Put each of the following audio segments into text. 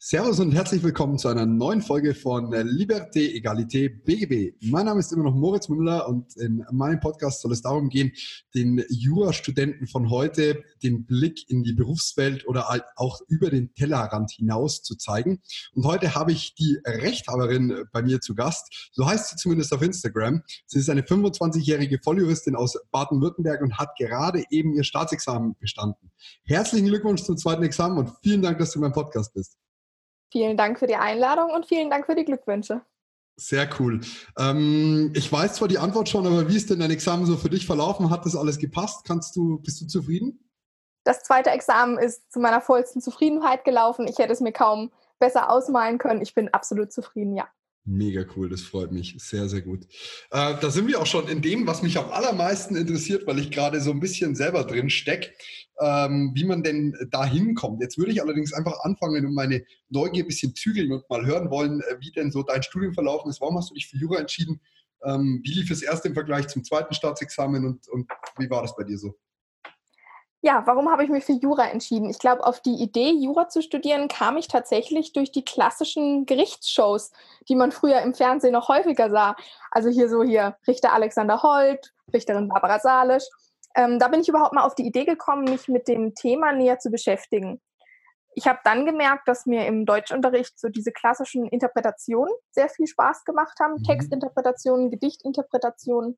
Servus und herzlich willkommen zu einer neuen Folge von Liberté, Egalité, BGB. Mein Name ist immer noch Moritz Müller und in meinem Podcast soll es darum gehen, den Jurastudenten von heute den Blick in die Berufswelt oder auch über den Tellerrand hinaus zu zeigen. Und heute habe ich die Rechthaberin bei mir zu Gast. So heißt sie zumindest auf Instagram. Sie ist eine 25-jährige Volljuristin aus Baden-Württemberg und hat gerade eben ihr Staatsexamen bestanden. Herzlichen Glückwunsch zum zweiten Examen und vielen Dank, dass du in meinem Podcast bist. Vielen Dank für die Einladung und vielen Dank für die Glückwünsche. Sehr cool. Ähm, ich weiß zwar die Antwort schon, aber wie ist denn dein Examen so für dich verlaufen? Hat das alles gepasst? Kannst du, bist du zufrieden? Das zweite Examen ist zu meiner vollsten Zufriedenheit gelaufen. Ich hätte es mir kaum besser ausmalen können. Ich bin absolut zufrieden, ja. Mega cool, das freut mich. Sehr, sehr gut. Äh, da sind wir auch schon in dem, was mich am allermeisten interessiert, weil ich gerade so ein bisschen selber drin stecke, ähm, wie man denn da hinkommt. Jetzt würde ich allerdings einfach anfangen und meine Neugier ein bisschen zügeln und mal hören wollen, äh, wie denn so dein Studium verlaufen ist. Warum hast du dich für Jura entschieden? Ähm, wie lief es erst im Vergleich zum zweiten Staatsexamen und, und wie war das bei dir so? Ja, warum habe ich mich für Jura entschieden? Ich glaube, auf die Idee, Jura zu studieren, kam ich tatsächlich durch die klassischen Gerichtsshows, die man früher im Fernsehen noch häufiger sah. Also hier so hier Richter Alexander Holt, Richterin Barbara Salisch. Ähm, da bin ich überhaupt mal auf die Idee gekommen, mich mit dem Thema näher zu beschäftigen. Ich habe dann gemerkt, dass mir im Deutschunterricht so diese klassischen Interpretationen sehr viel Spaß gemacht haben. Mhm. Textinterpretationen, Gedichtinterpretationen.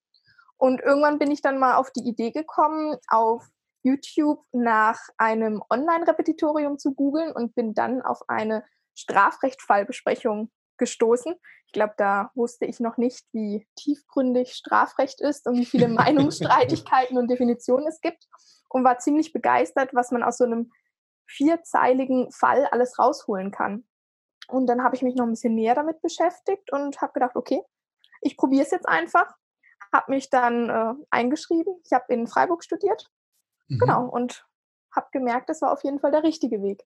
Und irgendwann bin ich dann mal auf die Idee gekommen, auf YouTube nach einem Online-Repetitorium zu googeln und bin dann auf eine Strafrechtfallbesprechung gestoßen. Ich glaube, da wusste ich noch nicht, wie tiefgründig Strafrecht ist und wie viele Meinungsstreitigkeiten und Definitionen es gibt und war ziemlich begeistert, was man aus so einem vierzeiligen Fall alles rausholen kann. Und dann habe ich mich noch ein bisschen näher damit beschäftigt und habe gedacht, okay, ich probiere es jetzt einfach. Habe mich dann äh, eingeschrieben. Ich habe in Freiburg studiert mhm. Genau, und habe gemerkt, das war auf jeden Fall der richtige Weg.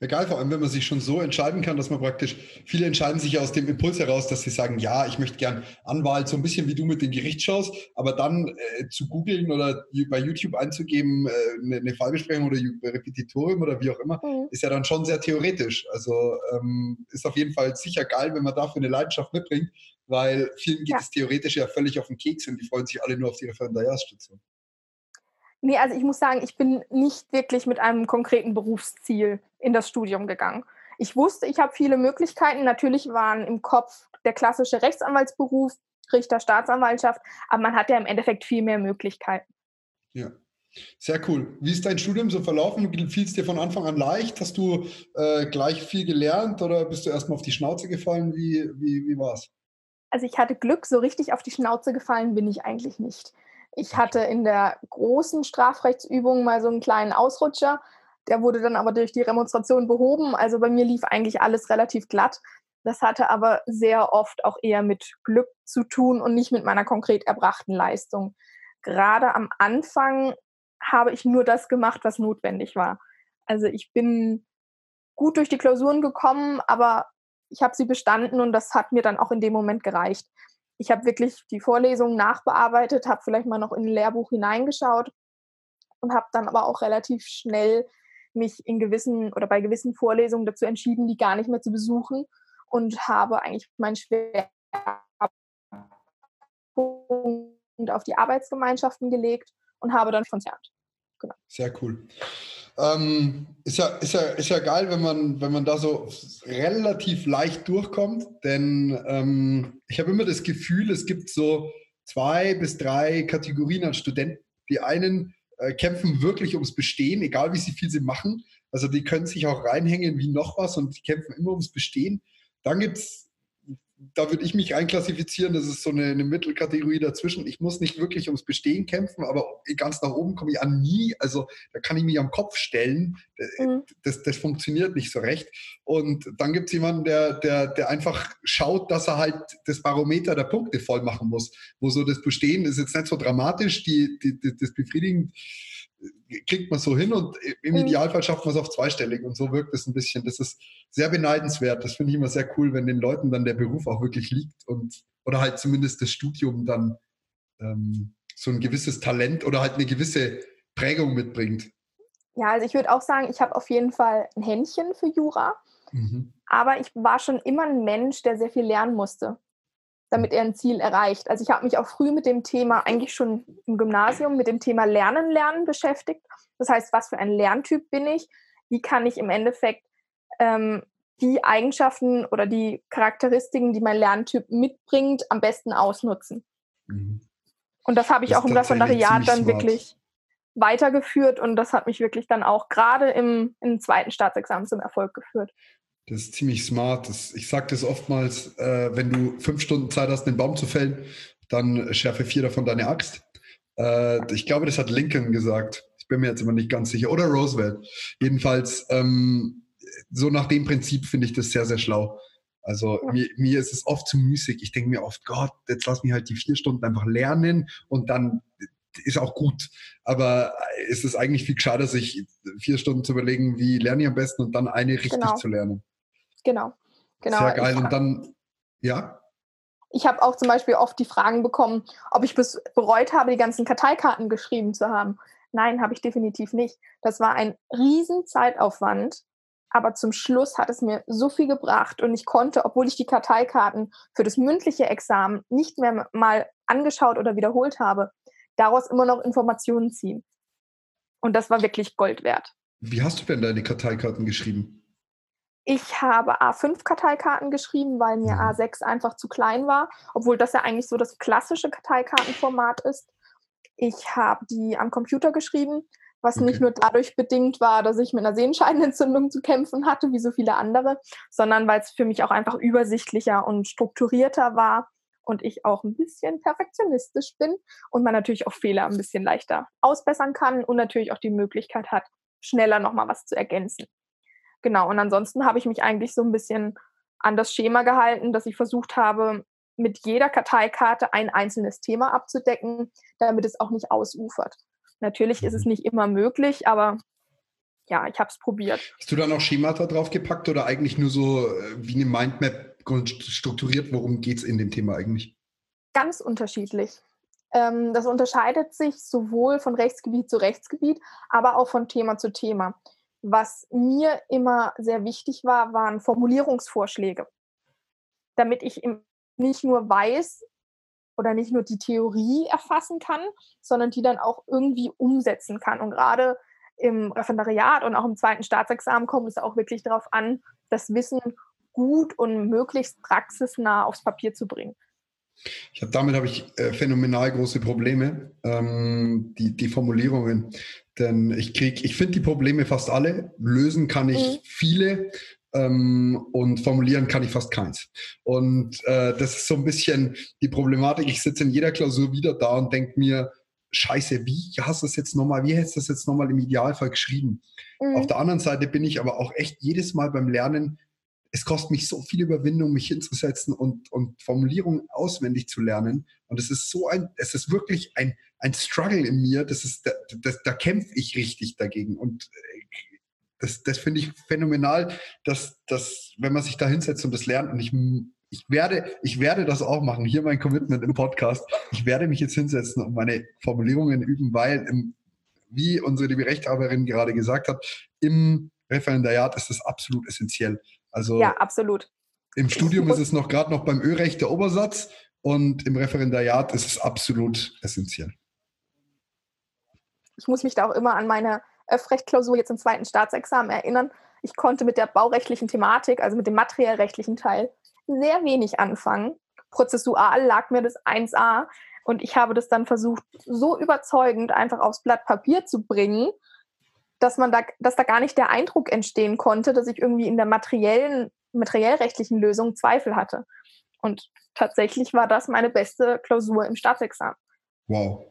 Ja, geil, vor allem, wenn man sich schon so entscheiden kann, dass man praktisch, viele entscheiden sich aus dem Impuls heraus, dass sie sagen, ja, ich möchte gern Anwalt, so ein bisschen wie du mit den Gerichtsshows, aber dann äh, zu googeln oder bei YouTube einzugeben, äh, eine, eine, Fallbesprechung oder Repetitorium oder wie auch immer, mhm. ist ja dann schon sehr theoretisch. Also ähm, ist auf jeden Fall sicher geil, wenn man dafür eine Leidenschaft mitbringt, weil vielen geht ja. das theoretisch ja völlig auf den Keks und die freuen sich alle nur auf die Referendariatsstation. Nee, also ich muss sagen, ich bin nicht wirklich mit einem konkreten Berufsziel in das Studium gegangen. Ich wusste, ich habe viele Möglichkeiten. Natürlich waren im Kopf der klassische Rechtsanwaltsberuf, Richter, Staatsanwaltschaft, aber man hat ja im Endeffekt viel mehr Möglichkeiten. Ja. Sehr cool. Wie ist dein Studium so verlaufen? Fiel es dir von Anfang an leicht? Hast du äh, gleich viel gelernt oder bist du erstmal auf die Schnauze gefallen? Wie, wie, wie war es? Also ich hatte Glück, so richtig auf die Schnauze gefallen bin ich eigentlich nicht. Ich hatte in der großen Strafrechtsübung mal so einen kleinen Ausrutscher. Der wurde dann aber durch die Remonstration behoben. Also bei mir lief eigentlich alles relativ glatt. Das hatte aber sehr oft auch eher mit Glück zu tun und nicht mit meiner konkret erbrachten Leistung. Gerade am Anfang habe ich nur das gemacht, was notwendig war. Also ich bin gut durch die Klausuren gekommen, aber ich habe sie bestanden und das hat mir dann auch in dem Moment gereicht ich habe wirklich die Vorlesungen nachbearbeitet, habe vielleicht mal noch in ein Lehrbuch hineingeschaut und habe dann aber auch relativ schnell mich in gewissen oder bei gewissen Vorlesungen dazu entschieden, die gar nicht mehr zu besuchen und habe eigentlich meinen Schwerpunkt auf die Arbeitsgemeinschaften gelegt und habe dann Konzert. Genau. Sehr cool. Ähm, ist, ja, ist, ja, ist ja geil, wenn man, wenn man da so relativ leicht durchkommt, denn ähm, ich habe immer das Gefühl, es gibt so zwei bis drei Kategorien an Studenten. Die einen äh, kämpfen wirklich ums Bestehen, egal wie viel sie machen. Also die können sich auch reinhängen wie noch was und die kämpfen immer ums Bestehen. Dann gibt es da würde ich mich einklassifizieren, das ist so eine, eine, Mittelkategorie dazwischen. Ich muss nicht wirklich ums Bestehen kämpfen, aber ganz nach oben komme ich an nie. Also da kann ich mich am Kopf stellen. Mhm. Das, das funktioniert nicht so recht. Und dann gibt es jemanden, der, der, der einfach schaut, dass er halt das Barometer der Punkte voll machen muss. Wo so das Bestehen ist jetzt nicht so dramatisch, die, die, die das befriedigend kriegt man so hin und im mhm. Idealfall schafft man es auf zweistellig und so wirkt es ein bisschen. Das ist sehr beneidenswert. Das finde ich immer sehr cool, wenn den Leuten dann der Beruf auch wirklich liegt und oder halt zumindest das Studium dann ähm, so ein gewisses Talent oder halt eine gewisse Prägung mitbringt. Ja, also ich würde auch sagen, ich habe auf jeden Fall ein Händchen für Jura. Mhm. Aber ich war schon immer ein Mensch, der sehr viel lernen musste, damit er ein Ziel erreicht. Also ich habe mich auch früh mit dem Thema, eigentlich schon im Gymnasium, mit dem Thema Lernen, Lernen beschäftigt. Das heißt, was für ein Lerntyp bin ich? Wie kann ich im Endeffekt ähm, die Eigenschaften oder die Charakteristiken, die mein Lerntyp mitbringt, am besten ausnutzen? Mhm. Und das habe ich das auch im Referendariat dann wirklich weitergeführt und das hat mich wirklich dann auch gerade im, im zweiten Staatsexamen zum Erfolg geführt. Das ist ziemlich smart. Das, ich sage das oftmals, äh, wenn du fünf Stunden Zeit hast, den Baum zu fällen, dann schärfe vier davon deine Axt. Äh, ich glaube, das hat Lincoln gesagt. Ich bin mir jetzt immer nicht ganz sicher. Oder Roosevelt. Jedenfalls, ähm, so nach dem Prinzip finde ich das sehr, sehr schlau. Also mir, mir ist es oft zu müßig. Ich denke mir oft, Gott, jetzt lass mich halt die vier Stunden einfach lernen und dann ist auch gut. Aber es ist eigentlich viel gescheiter, sich vier Stunden zu überlegen, wie lerne ich am besten und dann eine richtig genau. zu lernen. Genau. genau. Sehr geil. Ich und dann, ja? Ich habe auch zum Beispiel oft die Fragen bekommen, ob ich bereut habe, die ganzen Karteikarten geschrieben zu haben. Nein, habe ich definitiv nicht. Das war ein riesen Zeitaufwand, aber zum Schluss hat es mir so viel gebracht und ich konnte, obwohl ich die Karteikarten für das mündliche Examen nicht mehr mal angeschaut oder wiederholt habe, daraus immer noch Informationen ziehen. Und das war wirklich Gold wert. Wie hast du denn deine Karteikarten geschrieben? Ich habe A5-Karteikarten geschrieben, weil mir mhm. A6 einfach zu klein war, obwohl das ja eigentlich so das klassische Karteikartenformat ist. Ich habe die am Computer geschrieben, was okay. nicht nur dadurch bedingt war, dass ich mit einer Sehenscheidenentzündung zu kämpfen hatte, wie so viele andere, sondern weil es für mich auch einfach übersichtlicher und strukturierter war und ich auch ein bisschen perfektionistisch bin und man natürlich auch Fehler ein bisschen leichter ausbessern kann und natürlich auch die Möglichkeit hat, schneller nochmal was zu ergänzen. Genau, und ansonsten habe ich mich eigentlich so ein bisschen an das Schema gehalten, dass ich versucht habe, mit jeder Karteikarte ein einzelnes Thema abzudecken, damit es auch nicht ausufert. Natürlich ist es mhm. nicht immer möglich, aber ja, ich habe es probiert. Hast du dann auch Schemata draufgepackt oder eigentlich nur so äh, wie eine Mindmap strukturiert? Worum geht es in dem Thema eigentlich? Ganz unterschiedlich. Ähm, das unterscheidet sich sowohl von Rechtsgebiet zu Rechtsgebiet, aber auch von Thema zu Thema. Was mir immer sehr wichtig war, waren Formulierungsvorschläge, damit ich nicht nur weiß oder nicht nur die Theorie erfassen kann, sondern die dann auch irgendwie umsetzen kann. Und gerade im Referendariat und auch im zweiten Staatsexamen kommt es auch wirklich darauf an, das Wissen gut und möglichst praxisnah aufs Papier zu bringen. Ich hab, damit habe ich äh, phänomenal große Probleme, ähm, die, die Formulierungen. Denn ich kriege, ich finde die Probleme fast alle. Lösen kann ich mhm. viele ähm, und formulieren kann ich fast keins. Und äh, das ist so ein bisschen die Problematik. Ich sitze in jeder Klausur wieder da und denke mir, Scheiße, wie hast du das jetzt nochmal, wie hättest du das jetzt nochmal im Idealfall geschrieben? Mhm. Auf der anderen Seite bin ich aber auch echt jedes Mal beim Lernen es kostet mich so viel Überwindung, mich hinzusetzen und, und Formulierungen auswendig zu lernen. Und es ist so ein, es ist wirklich ein, ein Struggle in mir. Das ist, da, das, da kämpfe ich richtig dagegen. Und äh, das, das finde ich phänomenal, dass, dass, wenn man sich da hinsetzt und das lernt, und ich, ich werde, ich werde das auch machen. Hier mein Commitment im Podcast. Ich werde mich jetzt hinsetzen und meine Formulierungen üben, weil im, wie unsere liebe Rechthaberin gerade gesagt hat, im Referendariat ist das absolut essentiell. Also ja, absolut. Im Studium ist es noch gerade noch beim Ölrecht der Obersatz und im Referendariat ist es absolut essentiell. Ich muss mich da auch immer an meine Öffrechtklausur jetzt im zweiten Staatsexamen erinnern. Ich konnte mit der baurechtlichen Thematik, also mit dem materiellrechtlichen Teil, sehr wenig anfangen. Prozessual lag mir das 1a und ich habe das dann versucht, so überzeugend einfach aufs Blatt Papier zu bringen, dass man da, dass da gar nicht der Eindruck entstehen konnte, dass ich irgendwie in der materiellen, materiellrechtlichen Lösung Zweifel hatte. Und tatsächlich war das meine beste Klausur im Staatsexamen. Wow.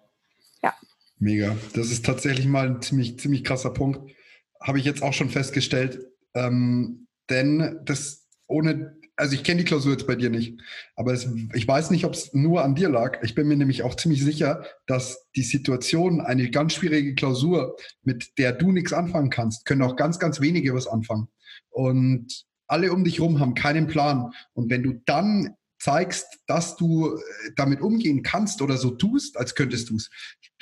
Ja. Mega. Das ist tatsächlich mal ein ziemlich, ziemlich krasser Punkt. Habe ich jetzt auch schon festgestellt. Ähm, denn das ohne also ich kenne die Klausur jetzt bei dir nicht, aber es, ich weiß nicht, ob es nur an dir lag. Ich bin mir nämlich auch ziemlich sicher, dass die Situation, eine ganz schwierige Klausur, mit der du nichts anfangen kannst, können auch ganz, ganz wenige was anfangen. Und alle um dich rum haben keinen Plan. Und wenn du dann zeigst, dass du äh, damit umgehen kannst oder so tust, als könntest du es,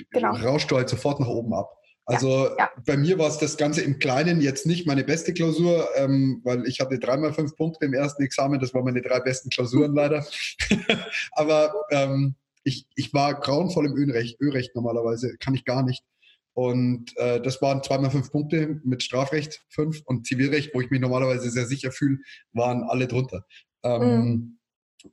genau. rauschst du halt sofort nach oben ab. Also ja. bei mir war es das Ganze im Kleinen jetzt nicht meine beste Klausur, ähm, weil ich hatte dreimal fünf Punkte im ersten Examen. Das waren meine drei besten Klausuren leider. Aber ähm, ich, ich war grauenvoll im Ölrecht, Ölrecht normalerweise, kann ich gar nicht. Und äh, das waren zweimal fünf Punkte mit Strafrecht fünf und Zivilrecht, wo ich mich normalerweise sehr sicher fühle, waren alle drunter. Ähm, mhm.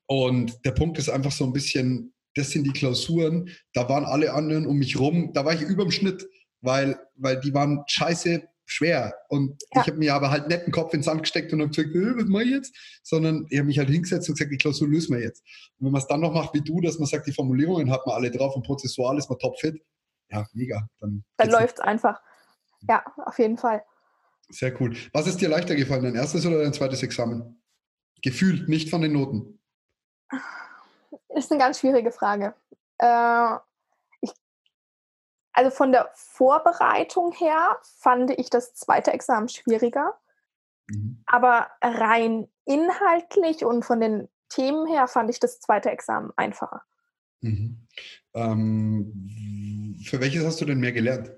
Und der Punkt ist einfach so ein bisschen, das sind die Klausuren, da waren alle anderen um mich rum, da war ich über dem Schnitt weil, weil die waren scheiße schwer. Und ja. ich habe mir aber halt nicht den Kopf ins Sand gesteckt und habe gesagt, äh, was mache ich jetzt? Sondern ich habe mich halt hingesetzt und gesagt, die Klausur lösen wir jetzt. Und wenn man es dann noch macht wie du, dass man sagt, die Formulierungen hat man alle drauf und prozessual ist man topfit, ja, mega. Dann, dann läuft es einfach. Ja, auf jeden Fall. Sehr cool. Was ist dir leichter gefallen, dein erstes oder dein zweites Examen? Gefühlt, nicht von den Noten. Ist eine ganz schwierige Frage. Äh, also von der Vorbereitung her fand ich das zweite Examen schwieriger. Mhm. Aber rein inhaltlich und von den Themen her fand ich das zweite Examen einfacher. Mhm. Ähm, für welches hast du denn mehr gelernt?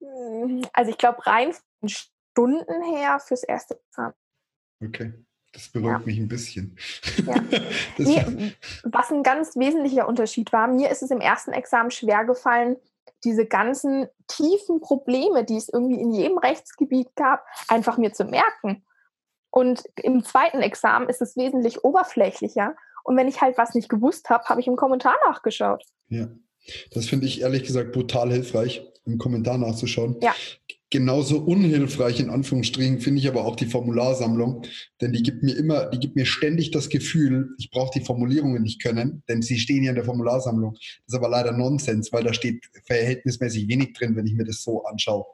Hm, also ich glaube rein von Stunden her fürs erste Examen. Okay. Das beruhigt ja. mich ein bisschen. Ja. nee, was ein ganz wesentlicher Unterschied war, mir ist es im ersten Examen schwer gefallen, diese ganzen tiefen Probleme, die es irgendwie in jedem Rechtsgebiet gab, einfach mir zu merken. Und im zweiten Examen ist es wesentlich oberflächlicher. Und wenn ich halt was nicht gewusst habe, habe ich im Kommentar nachgeschaut. Ja, das finde ich ehrlich gesagt brutal hilfreich, im Kommentar nachzuschauen. Ja. Genauso unhilfreich in Anführungsstrichen finde ich aber auch die Formularsammlung, denn die gibt mir immer, die gibt mir ständig das Gefühl, ich brauche die Formulierungen nicht können, denn sie stehen ja in der Formularsammlung. Das ist aber leider Nonsens, weil da steht verhältnismäßig wenig drin, wenn ich mir das so anschaue.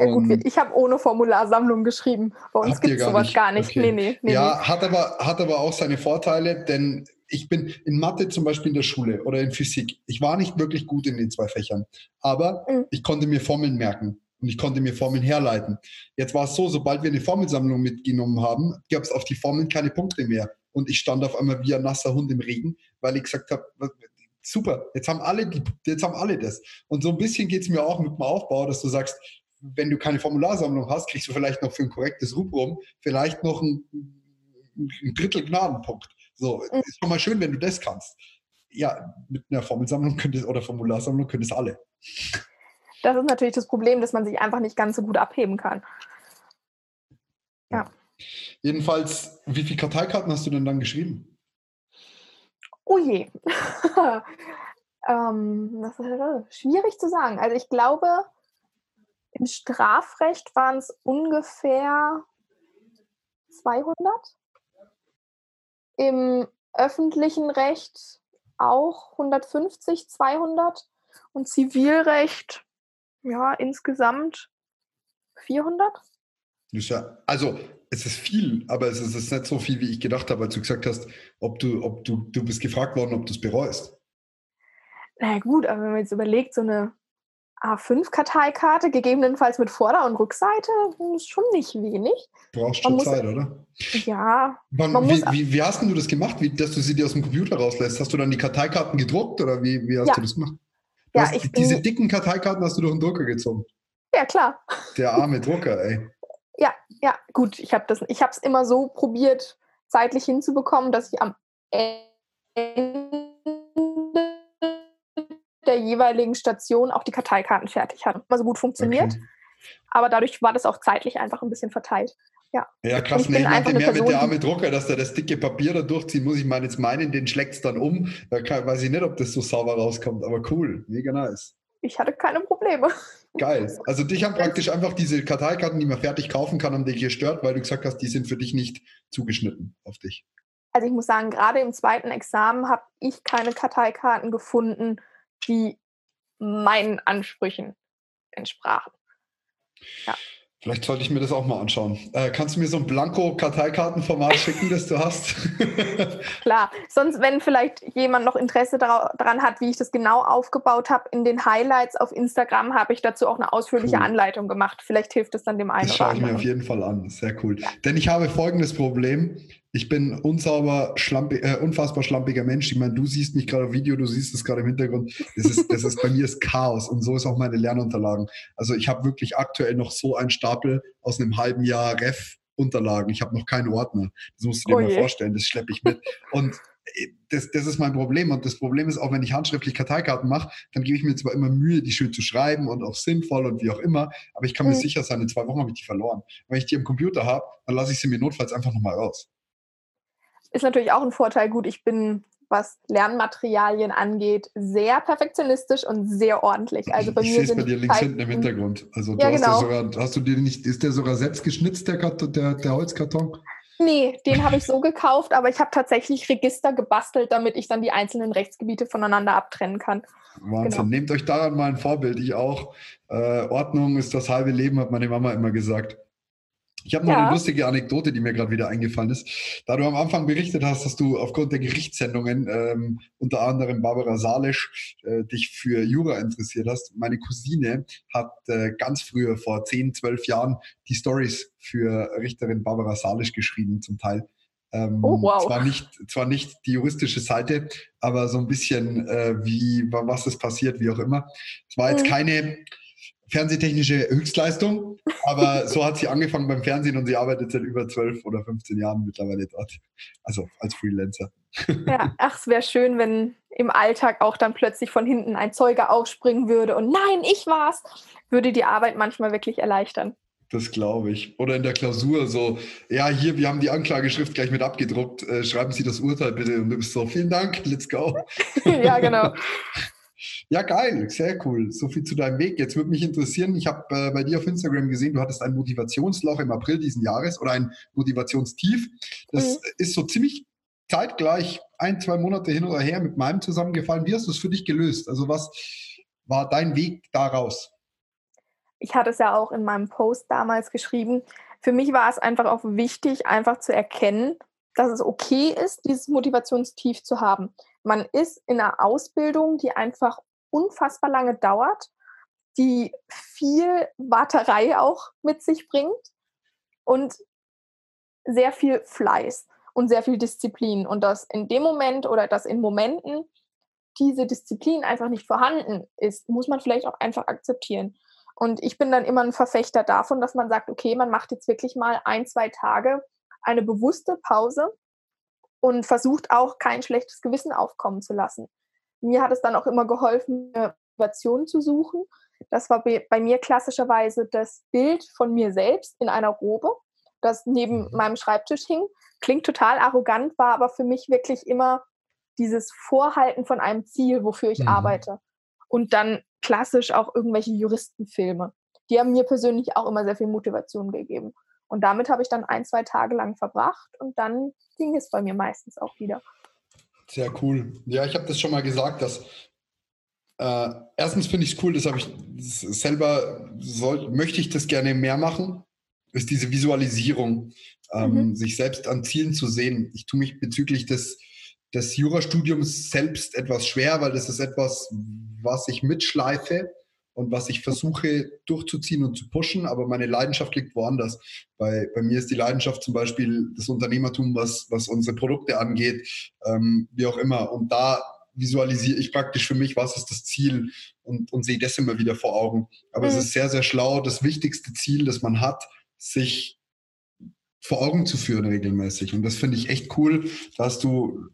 Ja gut, um, ich habe ohne Formularsammlung geschrieben. Bei uns gibt es sowas nicht? gar nicht. Okay. Nee, nee, nee, ja, Hat, aber, hat aber auch seine Vorteile, denn ich bin in Mathe zum Beispiel in der Schule oder in Physik. Ich war nicht wirklich gut in den zwei Fächern, aber mhm. ich konnte mir Formeln merken und ich konnte mir Formeln herleiten. Jetzt war es so, sobald wir eine Formelsammlung mitgenommen haben, gab es auf die Formeln keine Punkte mehr. Und ich stand auf einmal wie ein nasser Hund im Regen, weil ich gesagt habe, super, jetzt haben alle, die, jetzt haben alle das. Und so ein bisschen geht es mir auch mit dem Aufbau, dass du sagst, wenn du keine Formularsammlung hast, kriegst du vielleicht noch für ein korrektes Rubrum vielleicht noch ein, ein Drittel Gnadenpunkt. So, mhm. ist schon mal schön, wenn du das kannst. Ja, mit einer Formelsammlung könntest oder Formularsammlung könntest alle. Das ist natürlich das Problem, dass man sich einfach nicht ganz so gut abheben kann. Ja. Jedenfalls, wie viele Karteikarten hast du denn dann geschrieben? Oh je. ähm, das ist schwierig zu sagen. Also ich glaube, im Strafrecht waren es ungefähr 200. Im öffentlichen Recht auch 150, 200 und Zivilrecht ja, insgesamt 400. Ja, also es ist viel, aber es ist nicht so viel, wie ich gedacht habe, als du gesagt hast, ob du, ob du, du bist gefragt worden, ob du es bereust. Na naja, gut, aber wenn man jetzt überlegt, so eine A5-Karteikarte, gegebenenfalls mit Vorder- und Rückseite, ist schon nicht wenig. Brauchst schon Zeit, oder? Ja. Man, wie, wie, wie, hast du das gemacht, wie, dass du sie dir aus dem Computer rauslässt? Hast du dann die Karteikarten gedruckt oder wie, wie hast ja. du das gemacht? Ja, hast, ich diese dicken Karteikarten hast du durch den Drucker gezogen. Ja, klar. Der arme Drucker, ey. Ja, ja, gut. Ich habe es immer so probiert, zeitlich hinzubekommen, dass ich am Ende der jeweiligen Station auch die Karteikarten fertig hatte. Immer so gut funktioniert. Okay. Aber dadurch war das auch zeitlich einfach ein bisschen verteilt. Ja, ja krass. Ich, nee, ich meinte mehr Person, mit der arme Drucker, dass der das dicke Papier da durchziehen muss. Ich meine, jetzt meinen, den schlägt es dann um. Da kann, weiß ich nicht, ob das so sauber rauskommt, aber cool. Mega nice. Ich hatte keine Probleme. Geil. Also dich haben praktisch einfach diese Karteikarten, die man fertig kaufen kann, haben dich gestört, weil du gesagt hast, die sind für dich nicht zugeschnitten auf dich. Also ich muss sagen, gerade im zweiten Examen habe ich keine Karteikarten gefunden, die meinen Ansprüchen entsprachen. Ja. Vielleicht sollte ich mir das auch mal anschauen. Äh, kannst du mir so ein Blanko-Karteikartenformat schicken, das du hast? Klar, sonst, wenn vielleicht jemand noch Interesse daran hat, wie ich das genau aufgebaut habe, in den Highlights auf Instagram habe ich dazu auch eine ausführliche cool. Anleitung gemacht. Vielleicht hilft es dann dem einen das oder anderen. Das schaue ich mir auf jeden Fall an. Sehr cool. Ja. Denn ich habe folgendes Problem Ich bin unsauber, schlampig, äh, unfassbar schlampiger Mensch. Ich meine, du siehst mich gerade auf Video, du siehst es gerade im Hintergrund. Das ist, das ist bei mir ist Chaos und so ist auch meine Lernunterlagen. Also ich habe wirklich aktuell noch so einen Stapel aus einem halben Jahr Ref Unterlagen. Ich habe noch keinen Ordner. Das musst du dir oh mal vorstellen. Das schleppe ich mit. Und das, das ist mein Problem. Und das Problem ist auch, wenn ich handschriftlich Karteikarten mache, dann gebe ich mir zwar immer Mühe, die schön zu schreiben und auch sinnvoll und wie auch immer, aber ich kann mir mhm. sicher sein, in zwei Wochen habe ich die verloren. Wenn ich die am Computer habe, dann lasse ich sie mir notfalls einfach nochmal raus. Ist natürlich auch ein Vorteil. Gut, ich bin was Lernmaterialien angeht, sehr perfektionistisch und sehr ordentlich. Also bei ich sehe es bei dir links hinten im Hintergrund. Also ja, hast, genau. sogar, hast du dir nicht, ist der sogar selbst geschnitzt, der, der, der Holzkarton? Nee, den habe ich so gekauft, aber ich habe tatsächlich Register gebastelt, damit ich dann die einzelnen Rechtsgebiete voneinander abtrennen kann. Wahnsinn. Genau. Nehmt euch daran mal ein Vorbild. Ich auch. Äh, Ordnung ist das halbe Leben, hat meine Mama immer gesagt. Ich habe noch ja. eine lustige Anekdote, die mir gerade wieder eingefallen ist. Da du am Anfang berichtet hast, dass du aufgrund der Gerichtssendungen, ähm, unter anderem Barbara Salisch, äh, dich für Jura interessiert hast. Meine Cousine hat äh, ganz früher, vor 10, 12 Jahren, die Stories für Richterin Barbara Salisch geschrieben, zum Teil. Ähm, oh, wow. zwar, nicht, zwar nicht die juristische Seite, aber so ein bisschen, äh, wie, was ist passiert, wie auch immer. Es war jetzt mhm. keine fernsehtechnische Höchstleistung, aber so hat sie angefangen beim Fernsehen und sie arbeitet seit über 12 oder 15 Jahren mittlerweile dort. Also als Freelancer. Ja, ach, es wäre schön, wenn im Alltag auch dann plötzlich von hinten ein Zeuge aufspringen würde und nein, ich war's, würde die Arbeit manchmal wirklich erleichtern. Das glaube ich. Oder in der Klausur so, ja, hier, wir haben die Anklageschrift gleich mit abgedruckt, äh, schreiben Sie das Urteil bitte und du bist so, vielen Dank, let's go. ja, genau. Ja, geil, sehr cool. So viel zu deinem Weg. Jetzt würde mich interessieren, ich habe äh, bei dir auf Instagram gesehen, du hattest ein Motivationsloch im April diesen Jahres oder ein Motivationstief. Das mhm. ist so ziemlich zeitgleich ein, zwei Monate hin oder her mit meinem zusammengefallen. Wie hast du es für dich gelöst? Also was war dein Weg daraus? Ich hatte es ja auch in meinem Post damals geschrieben. Für mich war es einfach auch wichtig, einfach zu erkennen, dass es okay ist, dieses Motivationstief zu haben. Man ist in einer Ausbildung, die einfach unfassbar lange dauert, die viel Warterei auch mit sich bringt und sehr viel Fleiß und sehr viel Disziplin. Und dass in dem Moment oder dass in Momenten diese Disziplin einfach nicht vorhanden ist, muss man vielleicht auch einfach akzeptieren. Und ich bin dann immer ein Verfechter davon, dass man sagt, okay, man macht jetzt wirklich mal ein, zwei Tage eine bewusste Pause und versucht auch kein schlechtes Gewissen aufkommen zu lassen. Mir hat es dann auch immer geholfen, Motivation zu suchen. Das war bei mir klassischerweise das Bild von mir selbst in einer Robe, das neben mhm. meinem Schreibtisch hing. Klingt total arrogant, war aber für mich wirklich immer dieses Vorhalten von einem Ziel, wofür ich mhm. arbeite. Und dann klassisch auch irgendwelche Juristenfilme. Die haben mir persönlich auch immer sehr viel Motivation gegeben. Und damit habe ich dann ein, zwei Tage lang verbracht und dann ging es bei mir meistens auch wieder. Sehr cool. Ja, ich habe das schon mal gesagt, dass äh, erstens finde ich es cool, das habe ich selber, soll, möchte ich das gerne mehr machen, ist diese Visualisierung, ähm, mhm. sich selbst an Zielen zu sehen. Ich tue mich bezüglich des, des Jurastudiums selbst etwas schwer, weil das ist etwas, was ich mitschleife und was ich versuche durchzuziehen und zu pushen, aber meine Leidenschaft liegt woanders. Bei, bei mir ist die Leidenschaft zum Beispiel das Unternehmertum, was, was unsere Produkte angeht, ähm, wie auch immer. Und da visualisiere ich praktisch für mich, was ist das Ziel und, und sehe das immer wieder vor Augen. Aber mhm. es ist sehr, sehr schlau, das wichtigste Ziel, das man hat, sich vor Augen zu führen regelmäßig. Und das finde ich echt cool, dass du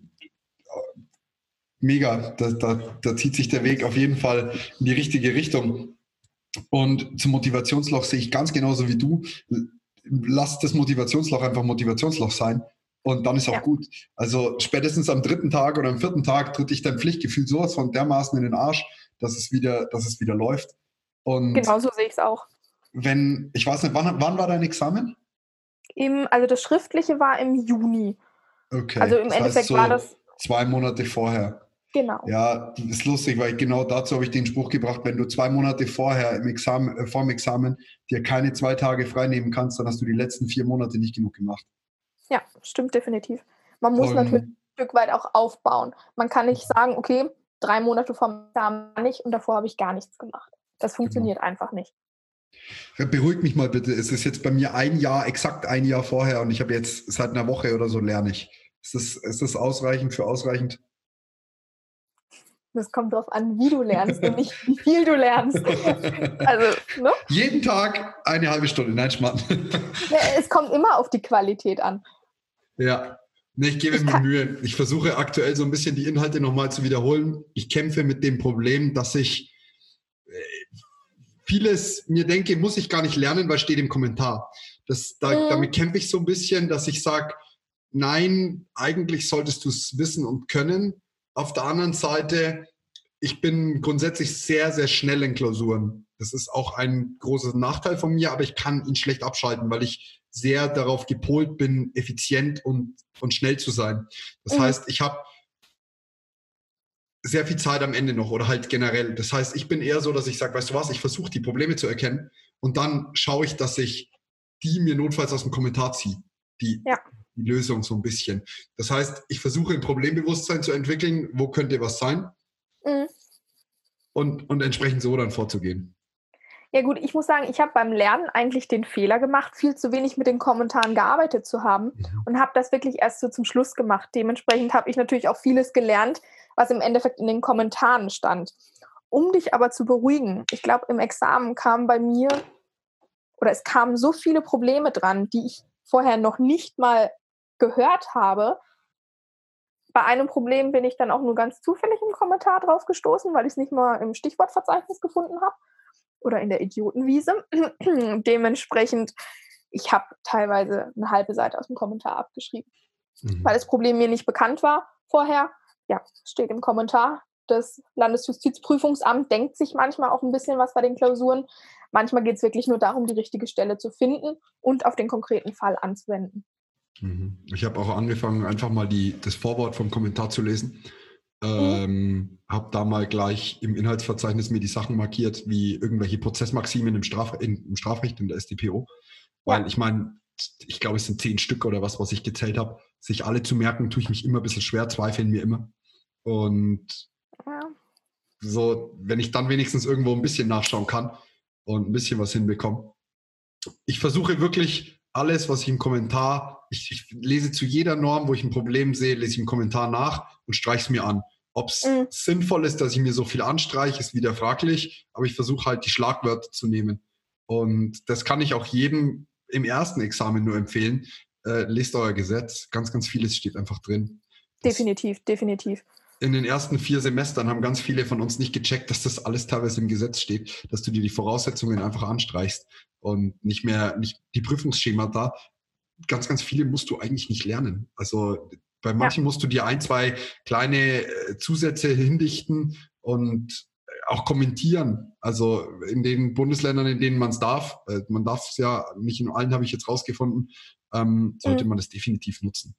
mega. Da, da, da zieht sich der Weg auf jeden Fall in die richtige Richtung. Und zum Motivationsloch sehe ich ganz genauso wie du. Lass das Motivationsloch einfach Motivationsloch sein. Und dann ist auch ja. gut. Also spätestens am dritten Tag oder am vierten Tag tritt ich dein Pflichtgefühl sowas von dermaßen in den Arsch, dass es wieder, dass es wieder läuft. Und genau so sehe ich es auch. Wenn, ich weiß nicht, wann, wann war dein Examen? Im, also das Schriftliche war im Juni. Okay. Also im das Endeffekt so war das. Zwei Monate vorher. Genau. Ja, das ist lustig, weil genau dazu habe ich den Spruch gebracht, wenn du zwei Monate vorher im Examen, äh, vor dem Examen dir keine zwei Tage frei nehmen kannst, dann hast du die letzten vier Monate nicht genug gemacht. Ja, stimmt definitiv. Man muss Und, natürlich ein Stück weit auch aufbauen. Man kann nicht sagen, okay, drei Monate vor dem Examen nicht und davor habe ich gar nichts gemacht. Das genau. funktioniert genau. einfach nicht. Beruhig mich mal bitte. Es ist jetzt bei mir ein Jahr, exakt ein Jahr vorher und ich habe jetzt seit einer Woche oder so lerne ich. Ist das, ist das ausreichend für ausreichend? Das kommt darauf an, wie du lernst und nicht wie viel du lernst. Also, ne? Jeden Tag eine halbe Stunde, nein, Schmarrn. es kommt immer auf die Qualität an. Ja, nee, ich gebe mir Mühe. Ich versuche aktuell so ein bisschen die Inhalte nochmal zu wiederholen. Ich kämpfe mit dem Problem, dass ich äh, vieles mir denke, muss ich gar nicht lernen, weil steht im Kommentar. Das, da, mhm. Damit kämpfe ich so ein bisschen, dass ich sage, nein, eigentlich solltest du es wissen und können. Auf der anderen Seite, ich bin grundsätzlich sehr, sehr schnell in Klausuren. Das ist auch ein großer Nachteil von mir, aber ich kann ihn schlecht abschalten, weil ich sehr darauf gepolt bin, effizient und, und schnell zu sein. Das mhm. heißt, ich habe sehr viel Zeit am Ende noch oder halt generell. Das heißt, ich bin eher so, dass ich sage, weißt du was, ich versuche die Probleme zu erkennen und dann schaue ich, dass ich die mir notfalls aus dem Kommentar ziehe. Die, ja. Die Lösung so ein bisschen. Das heißt, ich versuche ein Problembewusstsein zu entwickeln, wo könnte was sein mhm. und, und entsprechend so dann vorzugehen. Ja gut, ich muss sagen, ich habe beim Lernen eigentlich den Fehler gemacht, viel zu wenig mit den Kommentaren gearbeitet zu haben mhm. und habe das wirklich erst so zum Schluss gemacht. Dementsprechend habe ich natürlich auch vieles gelernt, was im Endeffekt in den Kommentaren stand. Um dich aber zu beruhigen, ich glaube, im Examen kam bei mir oder es kamen so viele Probleme dran, die ich vorher noch nicht mal gehört habe. Bei einem Problem bin ich dann auch nur ganz zufällig im Kommentar drauf gestoßen, weil ich es nicht mal im Stichwortverzeichnis gefunden habe oder in der Idiotenwiese. Dementsprechend, ich habe teilweise eine halbe Seite aus dem Kommentar abgeschrieben, mhm. weil das Problem mir nicht bekannt war vorher. Ja, steht im Kommentar. Das Landesjustizprüfungsamt denkt sich manchmal auch ein bisschen was bei den Klausuren. Manchmal geht es wirklich nur darum, die richtige Stelle zu finden und auf den konkreten Fall anzuwenden. Mhm. Ich habe auch angefangen, einfach mal die, das Vorwort vom Kommentar zu lesen ähm, habe da mal gleich im Inhaltsverzeichnis mir die Sachen markiert, wie irgendwelche Prozessmaximen im, Straf in, im Strafrecht in der StPO. Weil ja. ich meine, ich glaube, es sind zehn Stück oder was, was ich gezählt habe. Sich alle zu merken, tue ich mich immer ein bisschen schwer, zweifeln mir immer. Und ja. so, wenn ich dann wenigstens irgendwo ein bisschen nachschauen kann und ein bisschen was hinbekomme. Ich versuche wirklich alles, was ich im Kommentar, ich, ich lese zu jeder Norm, wo ich ein Problem sehe, lese ich im Kommentar nach und streiche es mir an. Ob es mhm. sinnvoll ist, dass ich mir so viel anstreiche, ist wieder fraglich, aber ich versuche halt die Schlagwörter zu nehmen. Und das kann ich auch jedem im ersten Examen nur empfehlen. Äh, lest euer Gesetz. Ganz, ganz vieles steht einfach drin. Definitiv, definitiv. In den ersten vier Semestern haben ganz viele von uns nicht gecheckt, dass das alles teilweise im Gesetz steht, dass du dir die Voraussetzungen einfach anstreichst und nicht mehr, nicht die Prüfungsschemata. Ganz, ganz viele musst du eigentlich nicht lernen. Also bei manchen ja. musst du dir ein, zwei kleine äh, Zusätze hindichten und auch kommentieren. Also in den Bundesländern, in denen man es darf, äh, man darf es ja nicht in allen, habe ich jetzt rausgefunden, ähm, sollte mhm. man das definitiv nutzen.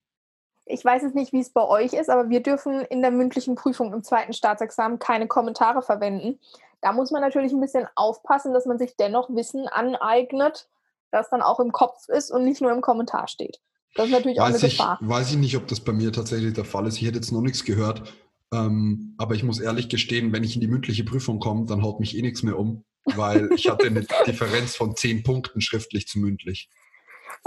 Ich weiß jetzt nicht, wie es bei euch ist, aber wir dürfen in der mündlichen Prüfung im zweiten Staatsexamen keine Kommentare verwenden. Da muss man natürlich ein bisschen aufpassen, dass man sich dennoch Wissen aneignet, das dann auch im Kopf ist und nicht nur im Kommentar steht. Das ist natürlich weiß auch eine ich, Gefahr. Weiß ich nicht, ob das bei mir tatsächlich der Fall ist. Ich hätte jetzt noch nichts gehört. Ähm, aber ich muss ehrlich gestehen, wenn ich in die mündliche Prüfung komme, dann haut mich eh nichts mehr um, weil ich hatte eine Differenz von zehn Punkten schriftlich zu mündlich.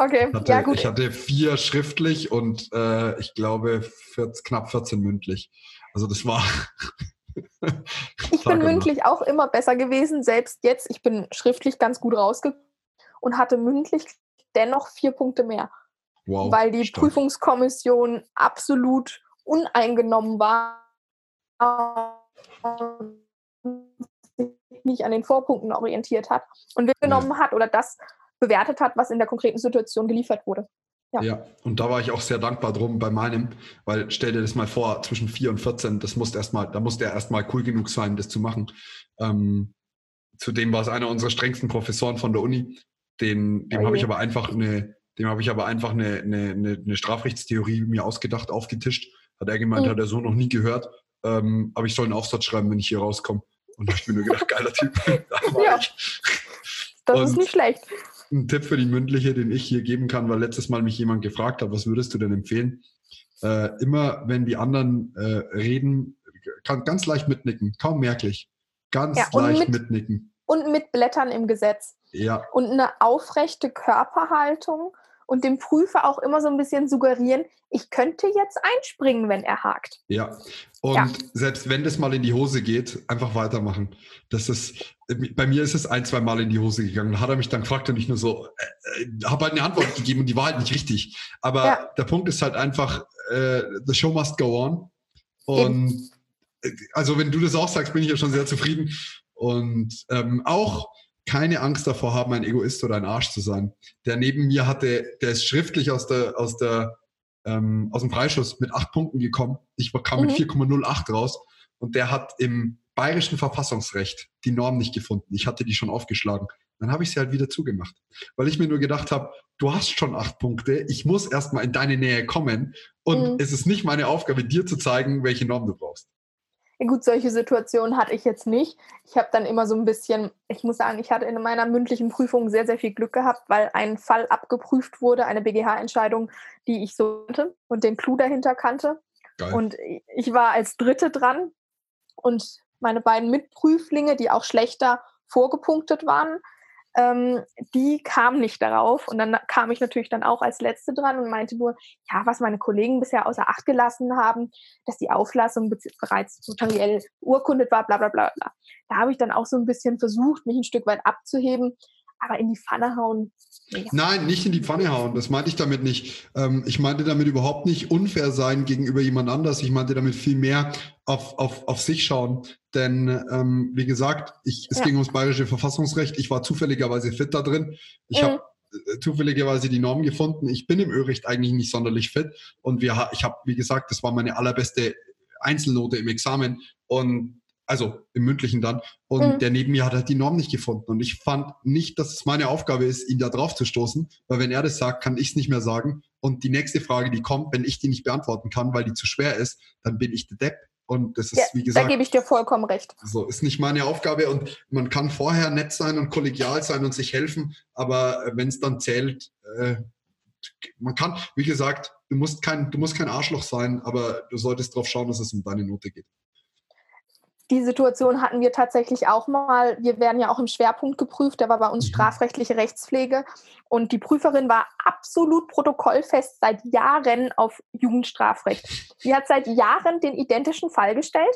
Okay, hatte, ja gut. Ich hatte vier schriftlich und äh, ich glaube 14, knapp 14 mündlich. Also das war. ich bin mündlich auch immer besser gewesen, selbst jetzt. Ich bin schriftlich ganz gut rausgekommen und hatte mündlich dennoch vier Punkte mehr. Wow, weil die stark. Prüfungskommission absolut uneingenommen war nicht an den Vorpunkten orientiert hat und genommen hat oder das bewertet hat, was in der konkreten Situation geliefert wurde. Ja. ja. und da war ich auch sehr dankbar drum bei meinem, weil stell dir das mal vor, zwischen 4 und 14, das muss erstmal, da muss der erstmal cool genug sein, das zu machen. Ähm, zudem war es einer unserer strengsten Professoren von der Uni. Den, dem habe ich aber einfach eine, dem habe ich aber einfach eine, eine, eine, Strafrechtstheorie mir ausgedacht, aufgetischt. Hat er gemeint, mhm. hat er so noch nie gehört. Ähm, aber ich soll einen Aufsatz schreiben, wenn ich hier rauskomme. Und da habe ich mir nur gedacht, geiler Typ. Ja, das Und ist nicht schlecht. Ein Tipp für die mündliche, den ich hier geben kann, weil letztes Mal mich jemand gefragt hat, was würdest du denn empfehlen? Äh, immer, wenn die anderen äh, reden, kann ganz leicht mitnicken, kaum merklich. Ganz ja, leicht mit, mitnicken. Und mit Blättern im Gesetz. Ja. Und eine aufrechte Körperhaltung und dem Prüfer auch immer so ein bisschen suggerieren, ich könnte jetzt einspringen, wenn er hakt. Ja, und ja. selbst wenn das mal in die Hose geht, einfach weitermachen. Das ist, bei mir ist es ein, zwei Mal in die Hose gegangen. Da hat er mich dann gefragt und ich nur so, äh, äh habe halt eine Antwort gegeben und die war halt nicht richtig. Aber ja. der Punkt ist halt einfach, äh, the show must go on. Und Eben. Äh, also wenn du das auch sagst, bin ich ja schon sehr zufrieden. Und ähm, auch keine Angst davor haben, ein Egoist oder ein Arsch zu sein. Der neben mir hatte, der ist schriftlich aus der, aus der, ähm, aus dem Freischuss mit acht Punkten gekommen. Ich kam mhm. mit 4,08 raus und der hat im bayerischen Verfassungsrecht die Norm nicht gefunden. Ich hatte die schon aufgeschlagen. Dann habe ich sie halt wieder zugemacht, weil ich mir nur gedacht habe, du hast schon acht Punkte, ich muss erstmal in deine Nähe kommen und mhm. es ist nicht meine Aufgabe, dir zu zeigen, welche Norm du brauchst. Gut, solche Situationen hatte ich jetzt nicht. Ich habe dann immer so ein bisschen, ich muss sagen, ich hatte in meiner mündlichen Prüfung sehr, sehr viel Glück gehabt, weil ein Fall abgeprüft wurde, eine BGH-Entscheidung, die ich so kannte und den Clou dahinter kannte. Geil. Und ich war als Dritte dran und meine beiden Mitprüflinge, die auch schlechter vorgepunktet waren, ähm, die kam nicht darauf. Und dann kam ich natürlich dann auch als Letzte dran und meinte nur, ja, was meine Kollegen bisher außer Acht gelassen haben, dass die Auflassung bereits notariell urkundet war, bla bla bla bla. Da habe ich dann auch so ein bisschen versucht, mich ein Stück weit abzuheben aber in die Pfanne hauen. Nee. Nein, nicht in die Pfanne hauen. Das meinte ich damit nicht. Ähm, ich meinte damit überhaupt nicht unfair sein gegenüber jemand anders. Ich meinte damit viel mehr auf, auf, auf sich schauen. Denn ähm, wie gesagt, ich, es ja. ging ums bayerische Verfassungsrecht. Ich war zufälligerweise fit da drin. Ich mhm. habe äh, zufälligerweise die Norm gefunden. Ich bin im Örecht eigentlich nicht sonderlich fit. Und wir, ich habe, wie gesagt, das war meine allerbeste Einzelnote im Examen. Und also im mündlichen dann. Und mhm. der neben mir hat halt die Norm nicht gefunden. Und ich fand nicht, dass es meine Aufgabe ist, ihn da drauf zu stoßen, weil wenn er das sagt, kann ich es nicht mehr sagen. Und die nächste Frage, die kommt, wenn ich die nicht beantworten kann, weil die zu schwer ist, dann bin ich der Depp. Und das ist, ja, wie gesagt. Da gebe ich dir vollkommen recht. So, ist nicht meine Aufgabe. Und man kann vorher nett sein und kollegial sein und sich helfen. Aber äh, wenn es dann zählt, äh, man kann, wie gesagt, du musst kein, du musst kein Arschloch sein, aber du solltest darauf schauen, dass es um deine Note geht die Situation hatten wir tatsächlich auch mal. Wir werden ja auch im Schwerpunkt geprüft. Der war bei uns mhm. strafrechtliche Rechtspflege. Und die Prüferin war absolut protokollfest seit Jahren auf Jugendstrafrecht. Sie hat seit Jahren den identischen Fall gestellt.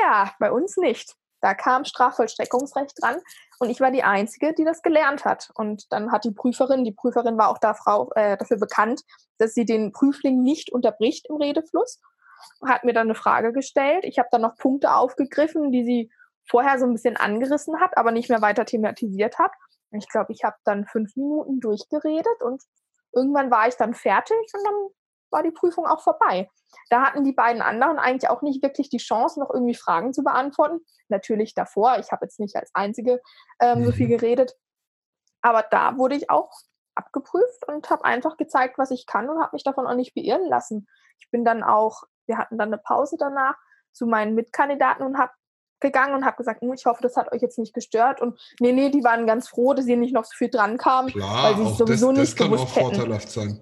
Ja, bei uns nicht. Da kam Strafvollstreckungsrecht dran und ich war die Einzige, die das gelernt hat. Und dann hat die Prüferin, die Prüferin war auch da Frau, äh, dafür bekannt, dass sie den Prüfling nicht unterbricht im Redefluss hat mir dann eine Frage gestellt. Ich habe dann noch Punkte aufgegriffen, die sie vorher so ein bisschen angerissen hat, aber nicht mehr weiter thematisiert hat. Ich glaube, ich habe dann fünf Minuten durchgeredet und irgendwann war ich dann fertig und dann war die Prüfung auch vorbei. Da hatten die beiden anderen eigentlich auch nicht wirklich die Chance, noch irgendwie Fragen zu beantworten. Natürlich davor, ich habe jetzt nicht als Einzige ähm, so viel mhm. geredet, aber da wurde ich auch abgeprüft und habe einfach gezeigt, was ich kann und habe mich davon auch nicht beirren lassen. Ich bin dann auch wir hatten dann eine Pause danach zu meinen Mitkandidaten und habe gegangen und habe gesagt, hm, ich hoffe, das hat euch jetzt nicht gestört. Und nee, nee, die waren ganz froh, dass sie nicht noch so viel dran kamen, Klar, weil sie es sowieso das, nicht das gewusst hätten. Das kann auch vorteilhaft sein.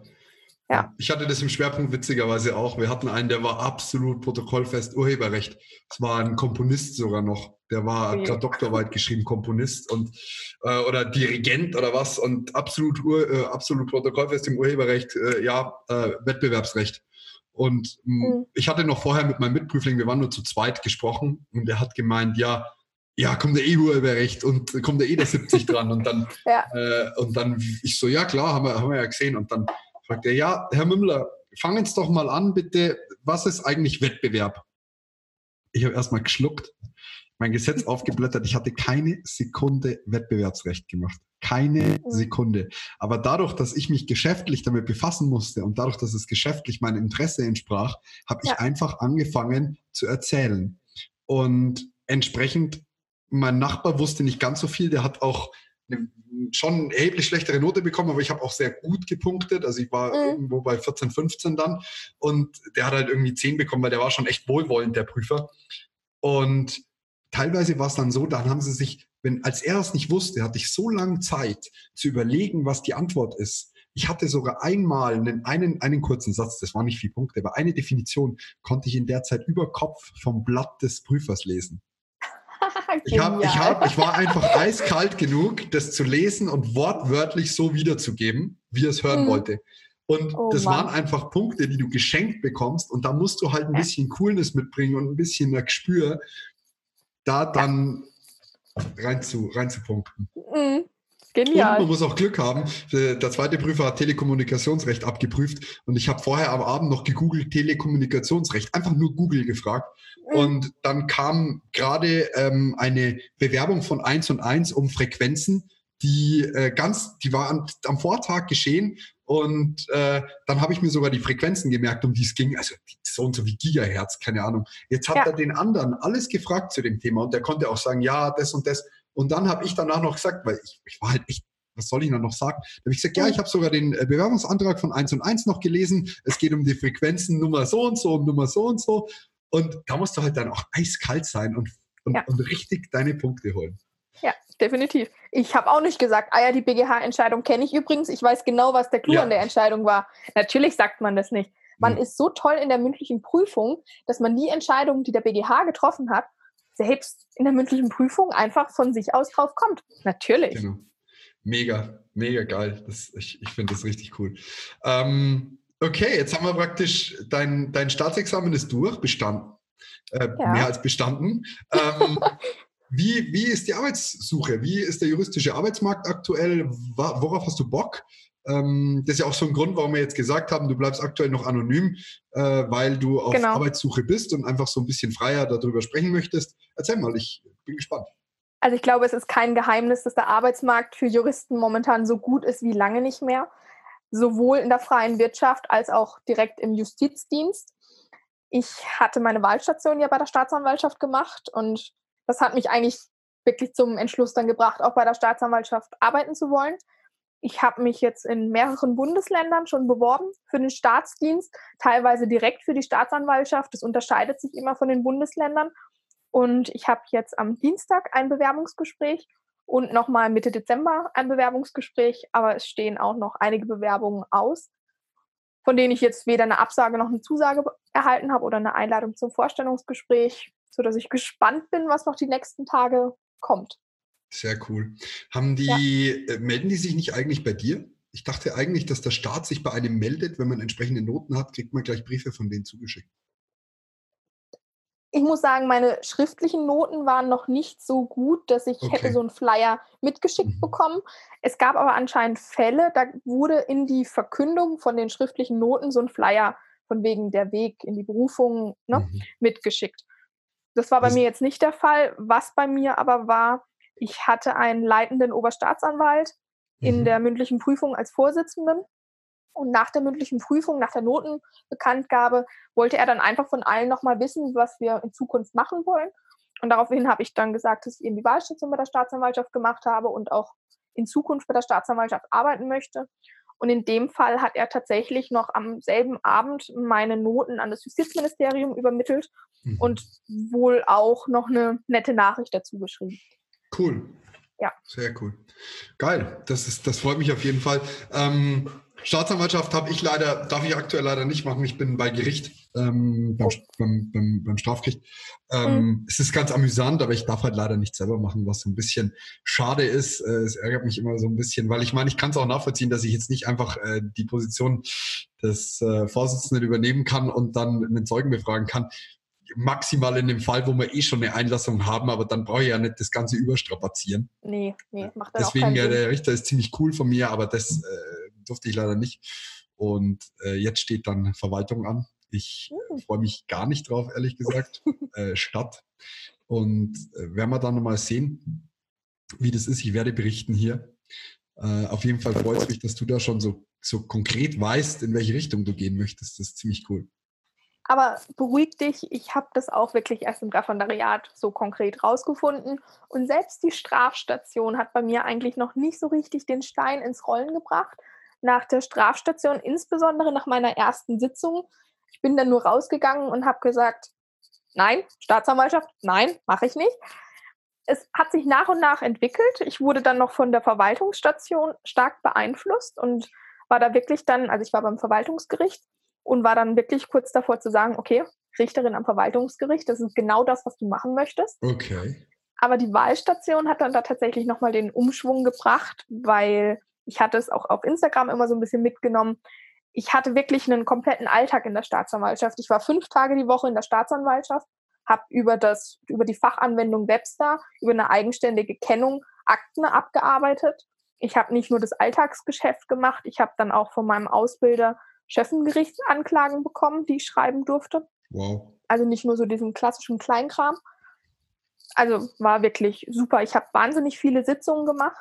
Ja. Ich hatte das im Schwerpunkt witzigerweise auch. Wir hatten einen, der war absolut protokollfest Urheberrecht. Es war ein Komponist sogar noch. Der war okay. gerade Doktorarbeit geschrieben, Komponist und äh, oder Dirigent oder was und absolut, äh, absolut protokollfest im Urheberrecht, äh, ja, äh, Wettbewerbsrecht. Und mhm. ich hatte noch vorher mit meinem Mitprüfling, wir waren nur zu zweit gesprochen und der hat gemeint, ja, ja, kommt der E-Urheberrecht und kommt der eh der 70 dran. Und dann, ja. äh, und dann, ich so, ja klar, haben wir, haben wir ja gesehen. Und dann fragt er, ja, Herr Mümmler, fangen Sie doch mal an, bitte. Was ist eigentlich Wettbewerb? Ich habe erstmal geschluckt, mein Gesetz aufgeblättert. Ich hatte keine Sekunde Wettbewerbsrecht gemacht. Keine mhm. Sekunde. Aber dadurch, dass ich mich geschäftlich damit befassen musste und dadurch, dass es geschäftlich meinem Interesse entsprach, habe ja. ich einfach angefangen zu erzählen. Und entsprechend, mein Nachbar wusste nicht ganz so viel, der hat auch eine schon erheblich schlechtere Note bekommen, aber ich habe auch sehr gut gepunktet. Also ich war mhm. irgendwo bei 14, 15 dann und der hat halt irgendwie 10 bekommen, weil der war schon echt wohlwollend, der Prüfer. Und teilweise war es dann so, dann haben sie sich, wenn, als er es nicht wusste, hatte ich so lange Zeit zu überlegen, was die Antwort ist. Ich hatte sogar einmal einen, einen, einen kurzen Satz, das waren nicht vier Punkte, aber eine Definition konnte ich in der Zeit über Kopf vom Blatt des Prüfers lesen. ich, hab, ich, hab, ich war einfach eiskalt genug, das zu lesen und wortwörtlich so wiederzugeben, wie er es hören mhm. wollte. Und oh, das Mann. waren einfach Punkte, die du geschenkt bekommst. Und da musst du halt ein bisschen Coolness mitbringen und ein bisschen ein Gespür, da dann rein zu, rein zu punkten. Mhm. Genial. Und man muss auch Glück haben. Der zweite Prüfer hat Telekommunikationsrecht abgeprüft und ich habe vorher am Abend noch gegoogelt Telekommunikationsrecht, einfach nur Google gefragt. Mhm. Und dann kam gerade ähm, eine Bewerbung von 1 und 1 um Frequenzen, die äh, ganz, die war am, am Vortag geschehen und äh, dann habe ich mir sogar die Frequenzen gemerkt, um die es ging. Also so und so wie Gigahertz, keine Ahnung. Jetzt hat ja. er den anderen alles gefragt zu dem Thema und der konnte auch sagen, ja, das und das. Und dann habe ich danach noch gesagt, weil ich, ich war halt echt was soll ich noch sagen? Da habe ich gesagt, ja, ich habe sogar den äh, Bewerbungsantrag von 1 und 1 noch gelesen. Es geht um die Frequenzen Nummer so und so und Nummer so und so. Und da musst du halt dann auch eiskalt sein und, und, ja. und richtig deine Punkte holen. Ja, definitiv. Ich habe auch nicht gesagt, ah ja, die BGH-Entscheidung kenne ich übrigens. Ich weiß genau, was der Clou ja. an der Entscheidung war. Natürlich sagt man das nicht. Man mhm. ist so toll in der mündlichen Prüfung, dass man die Entscheidung, die der BGH getroffen hat, selbst in der mündlichen Prüfung einfach von sich aus drauf kommt. Natürlich. Genau. Mega, mega geil. Das, ich ich finde das richtig cool. Ähm, okay, jetzt haben wir praktisch, dein, dein Staatsexamen ist durch, bestanden. Äh, ja. Mehr als bestanden. Ähm, wie, wie ist die Arbeitssuche? Wie ist der juristische Arbeitsmarkt aktuell? Worauf hast du Bock? Ähm, das ist ja auch so ein Grund, warum wir jetzt gesagt haben, du bleibst aktuell noch anonym, äh, weil du auf genau. Arbeitssuche bist und einfach so ein bisschen freier darüber sprechen möchtest. Erzähl mal, ich bin gespannt. Also ich glaube, es ist kein Geheimnis, dass der Arbeitsmarkt für Juristen momentan so gut ist wie lange nicht mehr. Sowohl in der freien Wirtschaft als auch direkt im Justizdienst. Ich hatte meine Wahlstation ja bei der Staatsanwaltschaft gemacht und das hat mich eigentlich wirklich zum Entschluss dann gebracht, auch bei der Staatsanwaltschaft arbeiten zu wollen. Ich habe mich jetzt in mehreren Bundesländern schon beworben für den Staatsdienst, teilweise direkt für die Staatsanwaltschaft. Das unterscheidet sich immer von den Bundesländern. Und ich habe jetzt am Dienstag ein Bewerbungsgespräch und nochmal Mitte Dezember ein Bewerbungsgespräch, aber es stehen auch noch einige Bewerbungen aus, von denen ich jetzt weder eine Absage noch eine Zusage erhalten habe oder eine Einladung zum Vorstellungsgespräch, sodass ich gespannt bin, was noch die nächsten Tage kommt. Sehr cool. Haben die, ja. Äh, melden die sich nicht eigentlich bei dir? Ich dachte eigentlich, dass der Staat sich bei einem meldet, wenn man entsprechende Noten hat, kriegt man gleich Briefe von denen zugeschickt. Ich muss sagen, meine schriftlichen Noten waren noch nicht so gut, dass ich okay. hätte so einen Flyer mitgeschickt mhm. bekommen. Es gab aber anscheinend Fälle, da wurde in die Verkündung von den schriftlichen Noten so ein Flyer von wegen der Weg in die Berufung ne, mhm. mitgeschickt. Das war bei das mir jetzt nicht der Fall. Was bei mir aber war, ich hatte einen leitenden Oberstaatsanwalt mhm. in der mündlichen Prüfung als Vorsitzenden und nach der mündlichen Prüfung, nach der Notenbekanntgabe, wollte er dann einfach von allen nochmal wissen, was wir in Zukunft machen wollen. Und daraufhin habe ich dann gesagt, dass ich eben die Wahlstation bei der Staatsanwaltschaft gemacht habe und auch in Zukunft bei der Staatsanwaltschaft arbeiten möchte. Und in dem Fall hat er tatsächlich noch am selben Abend meine Noten an das Justizministerium übermittelt mhm. und wohl auch noch eine nette Nachricht dazu geschrieben. Cool. Ja. Sehr cool. Geil. Das, ist, das freut mich auf jeden Fall. Ähm, Staatsanwaltschaft habe ich leider, darf ich aktuell leider nicht machen. Ich bin bei Gericht, ähm, beim, oh. beim, beim, beim, Strafgericht. Ähm, mhm. Es ist ganz amüsant, aber ich darf halt leider nicht selber machen, was so ein bisschen schade ist. Äh, es ärgert mich immer so ein bisschen, weil ich meine, ich kann es auch nachvollziehen, dass ich jetzt nicht einfach äh, die Position des äh, Vorsitzenden übernehmen kann und dann einen Zeugen befragen kann maximal in dem Fall, wo wir eh schon eine Einlassung haben, aber dann brauche ich ja nicht das Ganze überstrapazieren. Nee, nee, macht das Deswegen, ja, der Richter ist ziemlich cool von mir, aber das äh, durfte ich leider nicht. Und äh, jetzt steht dann Verwaltung an. Ich uh. freue mich gar nicht drauf, ehrlich gesagt. äh, Stadt. Und äh, werden wir dann nochmal sehen, wie das ist. Ich werde berichten hier. Äh, auf jeden Fall freut es mich, dass du da schon so, so konkret weißt, in welche Richtung du gehen möchtest. Das ist ziemlich cool. Aber beruhig dich, ich habe das auch wirklich erst im Referendariat so konkret rausgefunden. Und selbst die Strafstation hat bei mir eigentlich noch nicht so richtig den Stein ins Rollen gebracht. Nach der Strafstation, insbesondere nach meiner ersten Sitzung, ich bin dann nur rausgegangen und habe gesagt, nein, Staatsanwaltschaft, nein, mache ich nicht. Es hat sich nach und nach entwickelt. Ich wurde dann noch von der Verwaltungsstation stark beeinflusst und war da wirklich dann, also ich war beim Verwaltungsgericht und war dann wirklich kurz davor zu sagen, okay, Richterin am Verwaltungsgericht, das ist genau das, was du machen möchtest. Okay. Aber die Wahlstation hat dann da tatsächlich nochmal den Umschwung gebracht, weil ich hatte es auch auf Instagram immer so ein bisschen mitgenommen. Ich hatte wirklich einen kompletten Alltag in der Staatsanwaltschaft. Ich war fünf Tage die Woche in der Staatsanwaltschaft, habe über das, über die Fachanwendung Webster, über eine eigenständige Kennung Akten abgearbeitet. Ich habe nicht nur das Alltagsgeschäft gemacht, ich habe dann auch von meinem Ausbilder Chefengerichtsanklagen bekommen, die ich schreiben durfte. Wow. Also nicht nur so diesen klassischen Kleinkram. Also war wirklich super. Ich habe wahnsinnig viele Sitzungen gemacht.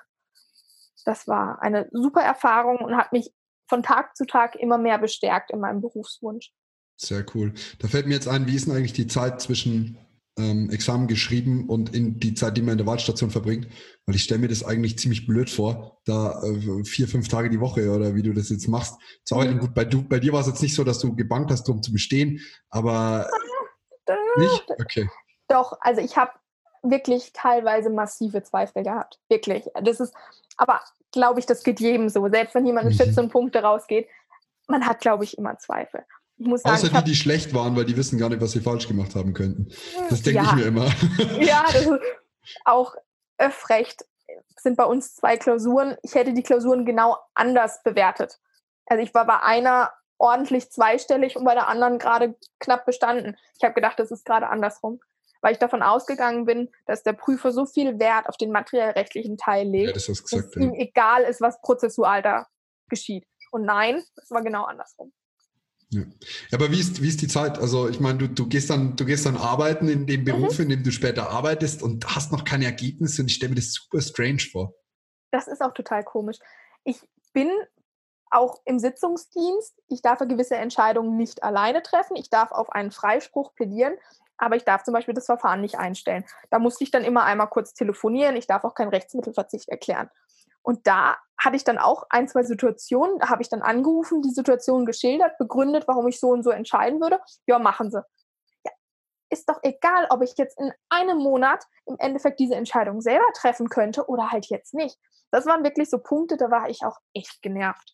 Das war eine super Erfahrung und hat mich von Tag zu Tag immer mehr bestärkt in meinem Berufswunsch. Sehr cool. Da fällt mir jetzt ein, wie ist denn eigentlich die Zeit zwischen ähm, Examen geschrieben und in die Zeit, die man in der Wahlstation verbringt? Weil ich stelle mir das eigentlich ziemlich blöd vor, da äh, vier, fünf Tage die Woche oder wie du das jetzt machst zu arbeiten. Gut, bei, du, bei dir war es jetzt nicht so, dass du gebankt hast, um zu bestehen, aber nicht? Okay. Doch, also ich habe wirklich teilweise massive Zweifel gehabt. Wirklich. Das ist, aber glaube ich, das geht jedem so. Selbst wenn jemand mit 14 mhm. Punkte rausgeht, man hat, glaube ich, immer Zweifel. Sagen, Außer die, die schlecht waren, weil die wissen gar nicht, was sie falsch gemacht haben könnten. Das denke ja. ich mir immer. Ja, das ist auch recht. Sind bei uns zwei Klausuren. Ich hätte die Klausuren genau anders bewertet. Also ich war bei einer ordentlich zweistellig und bei der anderen gerade knapp bestanden. Ich habe gedacht, das ist gerade andersrum weil ich davon ausgegangen bin, dass der Prüfer so viel Wert auf den materiellrechtlichen Teil legt, ja, das gesagt, dass ja. ihm egal ist, was prozessual da geschieht. Und nein, es war genau andersrum. Ja. Aber wie ist, wie ist die Zeit? Also ich meine, du, du, gehst dann, du gehst dann arbeiten in dem Beruf, mhm. in dem du später arbeitest und hast noch keine Ergebnisse und ich stelle mir das super strange vor. Das ist auch total komisch. Ich bin auch im Sitzungsdienst. Ich darf gewisse Entscheidungen nicht alleine treffen. Ich darf auf einen Freispruch plädieren aber ich darf zum Beispiel das Verfahren nicht einstellen. Da musste ich dann immer einmal kurz telefonieren. Ich darf auch keinen Rechtsmittelverzicht erklären. Und da hatte ich dann auch ein, zwei Situationen, da habe ich dann angerufen, die Situation geschildert, begründet, warum ich so und so entscheiden würde. Ja, machen Sie. Ja, ist doch egal, ob ich jetzt in einem Monat im Endeffekt diese Entscheidung selber treffen könnte oder halt jetzt nicht. Das waren wirklich so Punkte, da war ich auch echt genervt.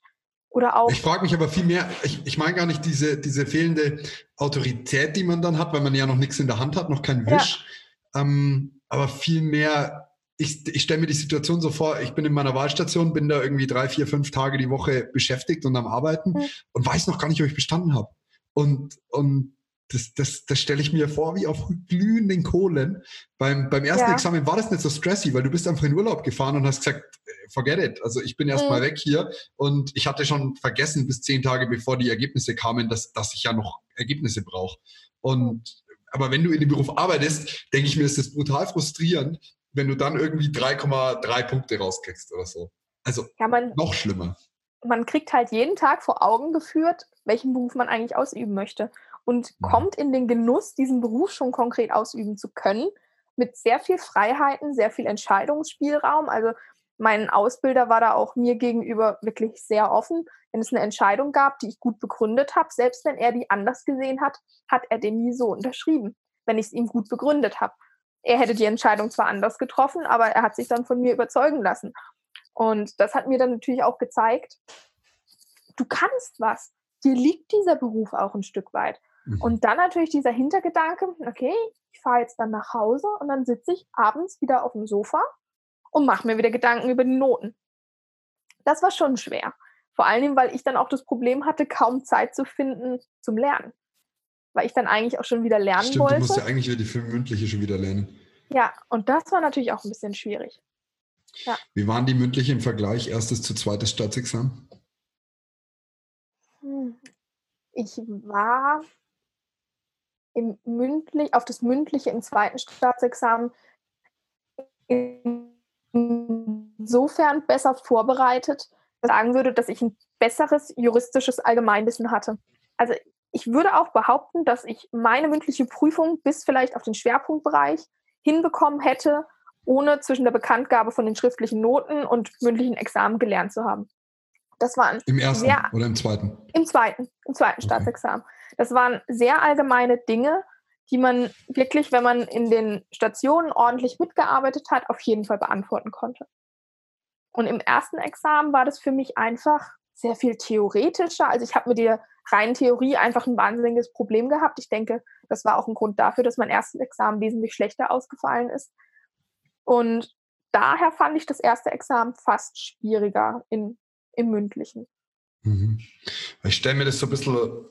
Oder auch. Ich frage mich aber viel mehr, ich, ich meine gar nicht diese, diese fehlende Autorität, die man dann hat, weil man ja noch nichts in der Hand hat, noch kein Wisch. Ja. Ähm, aber vielmehr, ich, ich stelle mir die Situation so vor, ich bin in meiner Wahlstation, bin da irgendwie drei, vier, fünf Tage die Woche beschäftigt und am Arbeiten mhm. und weiß noch gar nicht, ob ich bestanden habe. Und, und das, das, das stelle ich mir vor wie auf glühenden Kohlen. Beim, beim ersten ja. Examen war das nicht so stressy, weil du bist einfach in Urlaub gefahren und hast gesagt, forget it. Also ich bin erstmal mhm. weg hier und ich hatte schon vergessen bis zehn Tage bevor die Ergebnisse kamen, dass, dass ich ja noch Ergebnisse brauche. Und aber wenn du in dem Beruf arbeitest, denke ich mir, ist das brutal frustrierend, wenn du dann irgendwie 3,3 Punkte rauskriegst oder so. Also ja, man, noch schlimmer. Man kriegt halt jeden Tag vor Augen geführt, welchen Beruf man eigentlich ausüben möchte und mhm. kommt in den Genuss, diesen Beruf schon konkret ausüben zu können, mit sehr viel Freiheiten, sehr viel Entscheidungsspielraum. Also mein Ausbilder war da auch mir gegenüber wirklich sehr offen. Wenn es eine Entscheidung gab, die ich gut begründet habe, selbst wenn er die anders gesehen hat, hat er den nie so unterschrieben, wenn ich es ihm gut begründet habe. Er hätte die Entscheidung zwar anders getroffen, aber er hat sich dann von mir überzeugen lassen. Und das hat mir dann natürlich auch gezeigt, du kannst was. Dir liegt dieser Beruf auch ein Stück weit. Mhm. Und dann natürlich dieser Hintergedanke, okay, ich fahre jetzt dann nach Hause und dann sitze ich abends wieder auf dem Sofa und mache mir wieder Gedanken über die Noten. Das war schon schwer. Vor allem, weil ich dann auch das Problem hatte, kaum Zeit zu finden zum Lernen. Weil ich dann eigentlich auch schon wieder lernen Stimmt, wollte. Du musst ja eigentlich wieder die mündliche schon wieder lernen. Ja, und das war natürlich auch ein bisschen schwierig. Ja. Wie waren die mündliche im Vergleich erstes zu zweites Staatsexamen? Hm. Ich war im mündlich, auf das mündliche im zweiten Staatsexamen insofern besser vorbereitet, dass ich sagen würde, dass ich ein besseres juristisches Allgemeinwissen hatte. Also ich würde auch behaupten, dass ich meine mündliche Prüfung bis vielleicht auf den Schwerpunktbereich hinbekommen hätte, ohne zwischen der Bekanntgabe von den schriftlichen Noten und mündlichen Examen gelernt zu haben. Das waren Im ersten sehr, oder im zweiten? Im zweiten, im zweiten okay. Staatsexamen. Das waren sehr allgemeine Dinge, die man wirklich, wenn man in den Stationen ordentlich mitgearbeitet hat, auf jeden Fall beantworten konnte. Und im ersten Examen war das für mich einfach sehr viel theoretischer. Also ich habe mit der reinen Theorie einfach ein wahnsinniges Problem gehabt. Ich denke, das war auch ein Grund dafür, dass mein erstes Examen wesentlich schlechter ausgefallen ist. Und daher fand ich das erste Examen fast schwieriger in, im mündlichen. Mhm. Ich stelle mir das so ein bisschen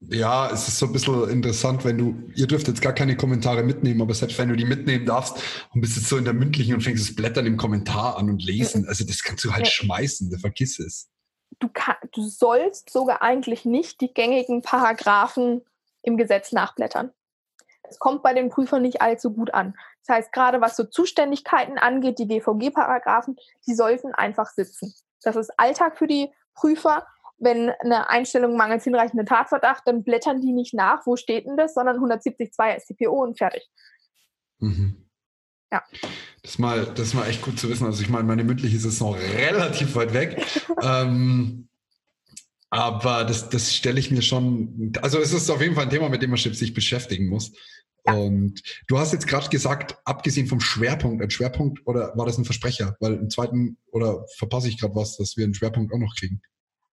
ja, es ist so ein bisschen interessant, wenn du, ihr dürft jetzt gar keine Kommentare mitnehmen, aber selbst wenn du die mitnehmen darfst und bist jetzt so in der mündlichen und fängst das Blättern im Kommentar an und lesen, also das kannst du halt ja. schmeißen, vergiss es. Du, kann, du sollst sogar eigentlich nicht die gängigen Paragraphen im Gesetz nachblättern. Das kommt bei den Prüfern nicht allzu gut an. Das heißt, gerade was so Zuständigkeiten angeht, die GVG-Paragraphen, die sollten einfach sitzen. Das ist Alltag für die Prüfer wenn eine Einstellung mangels hinreichenden Tatverdacht, dann blättern die nicht nach, wo steht denn das, sondern 170.2 StPO und fertig. Mhm. Ja. Das ist, mal, das ist mal echt gut zu wissen. Also ich meine, meine mündliche ist noch relativ weit weg. ähm, aber das, das stelle ich mir schon, also es ist auf jeden Fall ein Thema, mit dem man sich beschäftigen muss. Ja. Und du hast jetzt gerade gesagt, abgesehen vom Schwerpunkt, ein Schwerpunkt oder war das ein Versprecher? Weil im zweiten, oder verpasse ich gerade was, dass wir einen Schwerpunkt auch noch kriegen?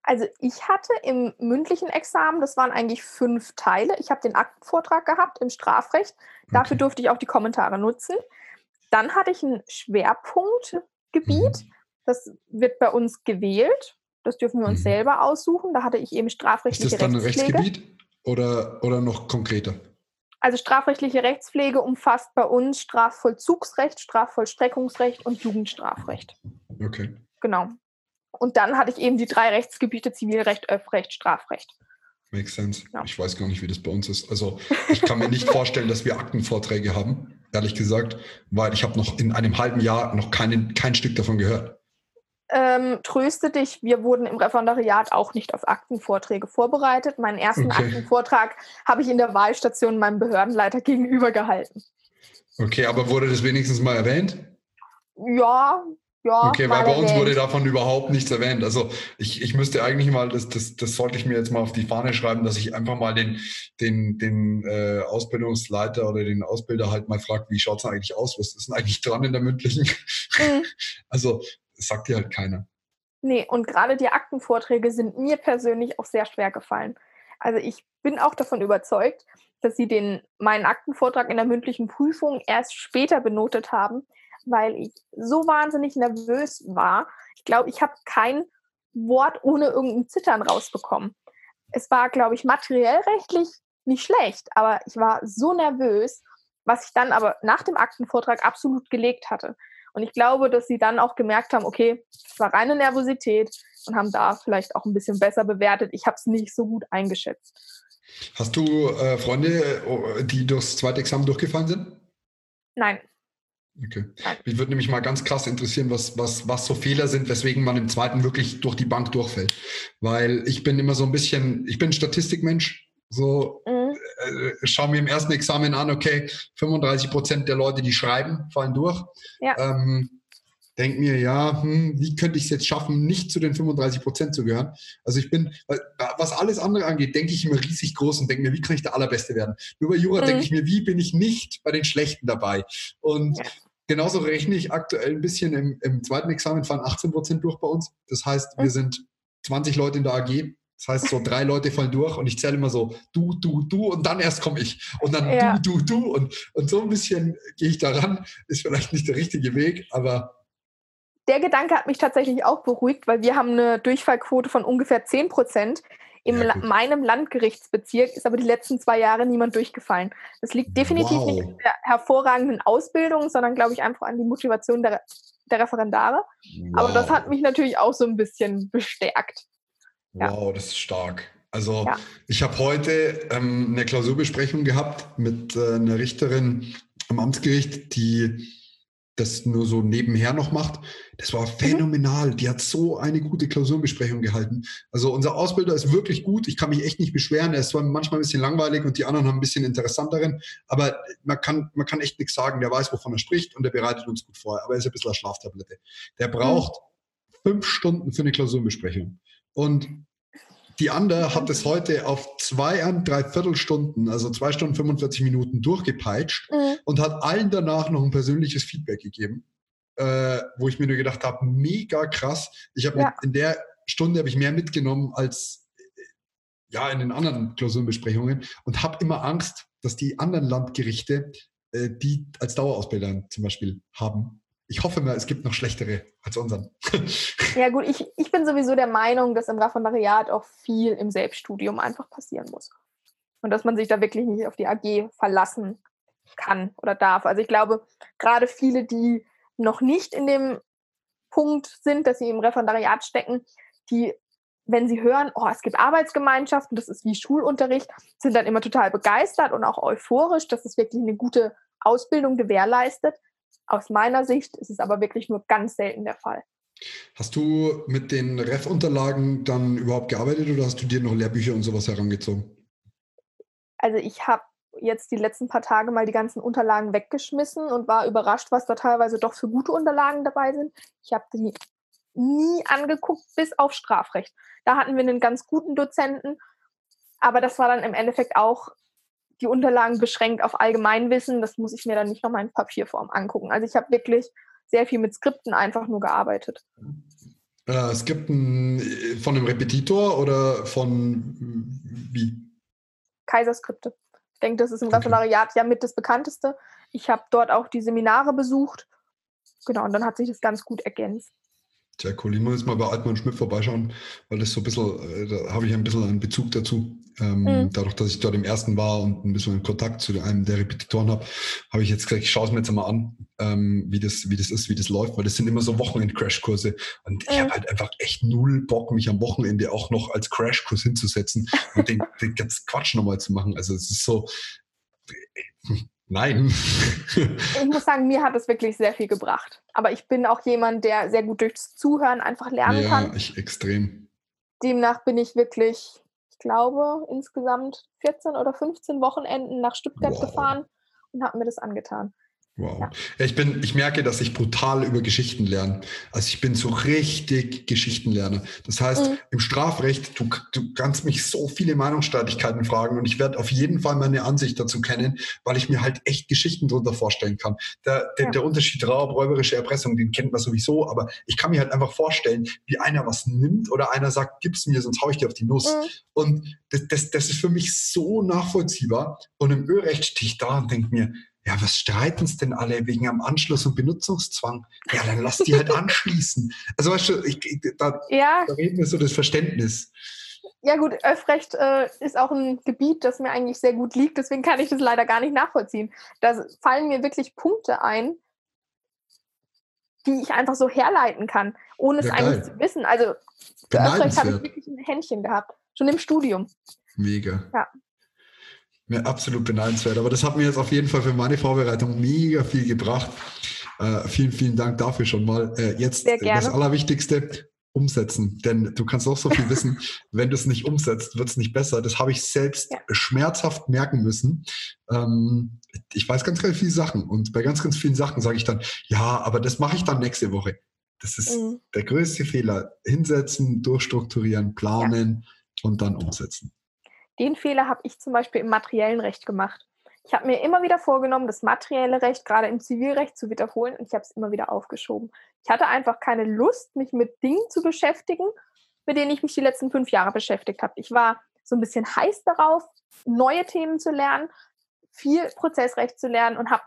Also ich hatte im mündlichen Examen, das waren eigentlich fünf Teile. Ich habe den Aktenvortrag gehabt im Strafrecht. Dafür okay. durfte ich auch die Kommentare nutzen. Dann hatte ich ein Schwerpunktgebiet. Mhm. Das wird bei uns gewählt. Das dürfen wir uns mhm. selber aussuchen. Da hatte ich eben strafrechtliche Rechtspflege. Ist das dann ein Rechtsgebiet oder, oder noch konkreter? Also strafrechtliche Rechtspflege umfasst bei uns Strafvollzugsrecht, Strafvollstreckungsrecht und Jugendstrafrecht. Okay. Genau. Und dann hatte ich eben die drei Rechtsgebiete Zivilrecht, Öffrecht, Strafrecht. Makes sense. Ja. Ich weiß gar nicht, wie das bei uns ist. Also ich kann mir nicht vorstellen, dass wir Aktenvorträge haben, ehrlich gesagt, weil ich habe noch in einem halben Jahr noch keinen, kein Stück davon gehört. Ähm, tröste dich, wir wurden im Referendariat auch nicht auf Aktenvorträge vorbereitet. Meinen ersten okay. Aktenvortrag habe ich in der Wahlstation meinem Behördenleiter gegenüber gehalten. Okay, aber wurde das wenigstens mal erwähnt? Ja, ja, okay, weil bei uns erwähnt. wurde davon überhaupt nichts erwähnt. Also ich, ich müsste eigentlich mal, das, das, das sollte ich mir jetzt mal auf die Fahne schreiben, dass ich einfach mal den, den, den äh, Ausbildungsleiter oder den Ausbilder halt mal frage, wie schaut es eigentlich aus? Was ist denn eigentlich dran in der mündlichen? Mhm. Also das sagt dir halt keiner. Nee, und gerade die Aktenvorträge sind mir persönlich auch sehr schwer gefallen. Also ich bin auch davon überzeugt, dass sie den meinen Aktenvortrag in der mündlichen Prüfung erst später benotet haben, weil ich so wahnsinnig nervös war. Ich glaube, ich habe kein Wort ohne irgendein Zittern rausbekommen. Es war, glaube ich, materiell rechtlich nicht schlecht, aber ich war so nervös, was ich dann aber nach dem Aktenvortrag absolut gelegt hatte. Und ich glaube, dass sie dann auch gemerkt haben, okay, es war reine Nervosität und haben da vielleicht auch ein bisschen besser bewertet. Ich habe es nicht so gut eingeschätzt. Hast du äh, Freunde, die durchs zweite Examen durchgefallen sind? Nein. Okay. Mich würde nämlich mal ganz krass interessieren, was, was, was so Fehler sind, weswegen man im zweiten wirklich durch die Bank durchfällt. Weil ich bin immer so ein bisschen, ich bin Statistikmensch. So, mhm. äh, schau mir im ersten Examen an, okay, 35 Prozent der Leute, die schreiben, fallen durch. Ja. Ähm, denk mir, ja, hm, wie könnte ich es jetzt schaffen, nicht zu den 35 Prozent zu gehören? Also ich bin, was alles andere angeht, denke ich immer riesig groß und denke mir, wie kann ich der Allerbeste werden? Nur bei Jura mhm. denke ich mir, wie bin ich nicht bei den Schlechten dabei? Und ja. Genauso rechne ich aktuell ein bisschen im, im zweiten Examen, fallen 18 Prozent durch bei uns. Das heißt, wir sind 20 Leute in der AG. Das heißt, so drei Leute fallen durch und ich zähle immer so, du, du, du und dann erst komme ich. Und dann ja. du, du, du. Und, und so ein bisschen gehe ich daran. Ist vielleicht nicht der richtige Weg, aber der Gedanke hat mich tatsächlich auch beruhigt, weil wir haben eine Durchfallquote von ungefähr 10 Prozent. In ja, meinem Landgerichtsbezirk ist aber die letzten zwei Jahre niemand durchgefallen. Das liegt definitiv wow. nicht an der hervorragenden Ausbildung, sondern glaube ich einfach an die Motivation der, der Referendare. Wow. Aber das hat mich natürlich auch so ein bisschen bestärkt. Ja. Wow, das ist stark. Also ja. ich habe heute ähm, eine Klausurbesprechung gehabt mit äh, einer Richterin am Amtsgericht, die das nur so nebenher noch macht. Das war mhm. phänomenal. Die hat so eine gute Klausurenbesprechung gehalten. Also unser Ausbilder ist wirklich gut. Ich kann mich echt nicht beschweren. Er ist zwar manchmal ein bisschen langweilig und die anderen haben ein bisschen interessanteren, aber man kann, man kann echt nichts sagen. Der weiß, wovon er spricht und der bereitet uns gut vor. Aber er ist ein bisschen eine Schlaftablette. Der braucht mhm. fünf Stunden für eine Klausurenbesprechung. Und die andere hat es heute auf zwei, drei Viertelstunden, also zwei Stunden 45 Minuten durchgepeitscht mhm. und hat allen danach noch ein persönliches Feedback gegeben, äh, wo ich mir nur gedacht habe, mega krass. Ich habe ja. in der Stunde habe ich mehr mitgenommen als ja in den anderen Klausurenbesprechungen und habe immer Angst, dass die anderen Landgerichte äh, die als Dauerausbilder zum Beispiel haben, Ich hoffe mal, es gibt noch schlechtere als unseren. ja gut, ich, ich bin sowieso der Meinung, dass im Referendariat auch viel im Selbststudium einfach passieren muss. Und dass man sich da wirklich nicht auf die AG verlassen kann oder darf. Also ich glaube, gerade viele, die noch nicht in dem Punkt sind, dass sie im Referendariat stecken, die, wenn sie hören, oh, es gibt Arbeitsgemeinschaften, das ist wie Schulunterricht, sind dann immer total begeistert und auch euphorisch, dass es wirklich eine gute Ausbildung gewährleistet. Aus meiner Sicht ist es aber wirklich nur ganz selten der Fall. Hast du mit den Ref-Unterlagen dann überhaupt gearbeitet oder hast du dir noch Lehrbücher und sowas herangezogen? Also ich habe jetzt die letzten paar Tage mal die ganzen Unterlagen weggeschmissen und war überrascht, was da teilweise doch für gute Unterlagen dabei sind. Ich habe die nie angeguckt, bis auf Strafrecht. Da hatten wir einen ganz guten Dozenten, aber das war dann im Endeffekt auch die Unterlagen beschränkt auf Allgemeinwissen. Das muss ich mir dann nicht nochmal in Papierform angucken. Also ich habe wirklich sehr viel mit Skripten einfach nur gearbeitet. Äh, Skripten äh, von einem Repetitor oder von wie? Kaiserskripte denke, das ist im Referendariat ja mit das bekannteste. Ich habe dort auch die Seminare besucht. Genau, und dann hat sich das ganz gut ergänzt. Sehr cool. Ich muss jetzt mal bei Altmann Schmidt vorbeischauen, weil das so ein bisschen, äh, da habe ich ein bisschen einen Bezug dazu. Ähm, mhm. Dadurch, dass ich dort im ersten war und ein bisschen Kontakt zu einem der Repetitoren habe, habe ich jetzt gesagt, ich schaue es mir jetzt mal an, ähm, wie, das, wie das ist, wie das läuft, weil das sind immer so Wochenend-Crashkurse. Und ich mhm. habe halt einfach echt null Bock, mich am Wochenende auch noch als Crashkurs hinzusetzen und den, den ganzen Quatsch nochmal zu machen. Also es ist so, Nein. ich muss sagen, mir hat es wirklich sehr viel gebracht. Aber ich bin auch jemand, der sehr gut durchs Zuhören einfach lernen ja, kann. Ja, ich extrem. Demnach bin ich wirklich, ich glaube, insgesamt 14 oder 15 Wochenenden nach Stuttgart wow. gefahren und habe mir das angetan. Wow. Ich bin, ich merke, dass ich brutal über Geschichten lerne. Also ich bin so richtig Geschichtenlerner. Das heißt, mhm. im Strafrecht, du, du kannst mich so viele Meinungsstreitigkeiten fragen und ich werde auf jeden Fall meine Ansicht dazu kennen, weil ich mir halt echt Geschichten drunter vorstellen kann. Der, der, ja. der Unterschied Raub, räuberische Erpressung, den kennt man sowieso, aber ich kann mir halt einfach vorstellen, wie einer was nimmt oder einer sagt, gib's mir, sonst hau ich dir auf die Nuss. Mhm. Und das, das, das ist für mich so nachvollziehbar. Und im Ölrecht stehe ich da und denke mir, ja, was streiten es denn alle wegen am Anschluss- und Benutzungszwang? Ja, dann lass die halt anschließen. Also weißt du, ich, da, ja. da reden wir so das Verständnis. Ja gut, Öffrecht äh, ist auch ein Gebiet, das mir eigentlich sehr gut liegt, deswegen kann ich das leider gar nicht nachvollziehen. Da fallen mir wirklich Punkte ein, die ich einfach so herleiten kann, ohne es ja, eigentlich zu wissen. Also für Öffrecht habe ich wirklich ein Händchen gehabt, schon im Studium. Mega. Ja. Ja, absolut beneidenswert. Aber das hat mir jetzt auf jeden Fall für meine Vorbereitung mega viel gebracht. Äh, vielen, vielen Dank dafür schon mal. Äh, jetzt das Allerwichtigste, umsetzen. Denn du kannst auch so viel wissen, wenn du es nicht umsetzt, wird es nicht besser. Das habe ich selbst ja. schmerzhaft merken müssen. Ähm, ich weiß ganz, ganz viele Sachen und bei ganz, ganz vielen Sachen sage ich dann, ja, aber das mache ich dann nächste Woche. Das ist mhm. der größte Fehler. Hinsetzen, durchstrukturieren, planen ja. und dann umsetzen. Den Fehler habe ich zum Beispiel im materiellen Recht gemacht. Ich habe mir immer wieder vorgenommen, das materielle Recht gerade im Zivilrecht zu wiederholen und ich habe es immer wieder aufgeschoben. Ich hatte einfach keine Lust, mich mit Dingen zu beschäftigen, mit denen ich mich die letzten fünf Jahre beschäftigt habe. Ich war so ein bisschen heiß darauf, neue Themen zu lernen, viel Prozessrecht zu lernen und habe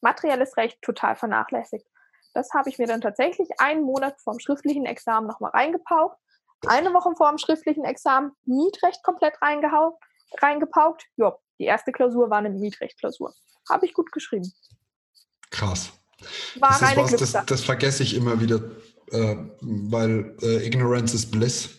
materielles Recht total vernachlässigt. Das habe ich mir dann tatsächlich einen Monat vorm schriftlichen Examen nochmal reingepaukt eine Woche vor dem schriftlichen Examen Mietrecht komplett reingepaukt. Ja, die erste Klausur war eine Mietrecht-Klausur. Habe ich gut geschrieben. Krass. War das, ist was, das, das, vergesse ich immer wieder, äh, weil äh, Ignorance is Bliss.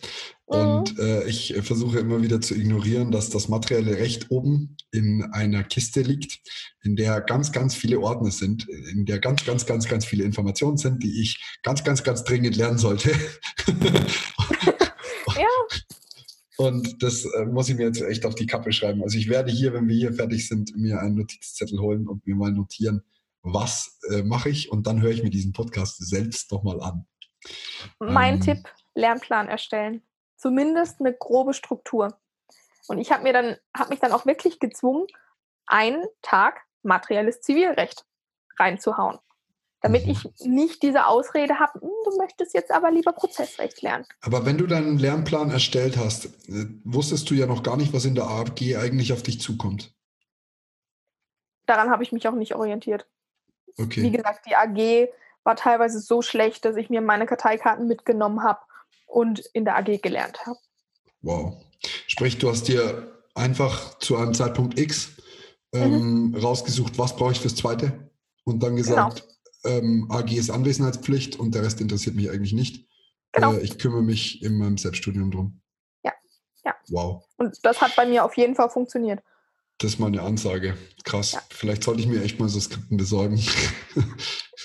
Und mhm. äh, ich versuche immer wieder zu ignorieren, dass das materielle Recht oben in einer Kiste liegt, in der ganz, ganz viele Ordner sind, in der ganz, ganz, ganz, ganz viele Informationen sind, die ich ganz, ganz, ganz dringend lernen sollte. Und das äh, muss ich mir jetzt echt auf die Kappe schreiben. Also ich werde hier, wenn wir hier fertig sind, mir einen Notizzettel holen und mir mal notieren, was äh, mache ich und dann höre ich mir diesen Podcast selbst nochmal an. Mein ähm, Tipp, Lernplan erstellen. Zumindest eine grobe Struktur. Und ich habe mir dann, habe mich dann auch wirklich gezwungen, einen Tag materielles Zivilrecht reinzuhauen damit ich nicht diese Ausrede habe, hm, du möchtest jetzt aber lieber Prozessrecht lernen. Aber wenn du deinen Lernplan erstellt hast, äh, wusstest du ja noch gar nicht, was in der AFG eigentlich auf dich zukommt. Daran habe ich mich auch nicht orientiert. Okay. Wie gesagt, die AG war teilweise so schlecht, dass ich mir meine Karteikarten mitgenommen habe und in der AG gelernt habe. Wow. Sprich, du hast dir einfach zu einem Zeitpunkt X ähm, mhm. rausgesucht, was brauche ich fürs zweite und dann gesagt, genau. Ähm, AG ist Anwesenheitspflicht und der Rest interessiert mich eigentlich nicht. Genau. Äh, ich kümmere mich in meinem Selbststudium drum. Ja, ja. Wow. Und das hat bei mir auf jeden Fall funktioniert. Das ist mal eine Ansage. Krass. Ja. Vielleicht sollte ich mir echt mal so Skripten besorgen.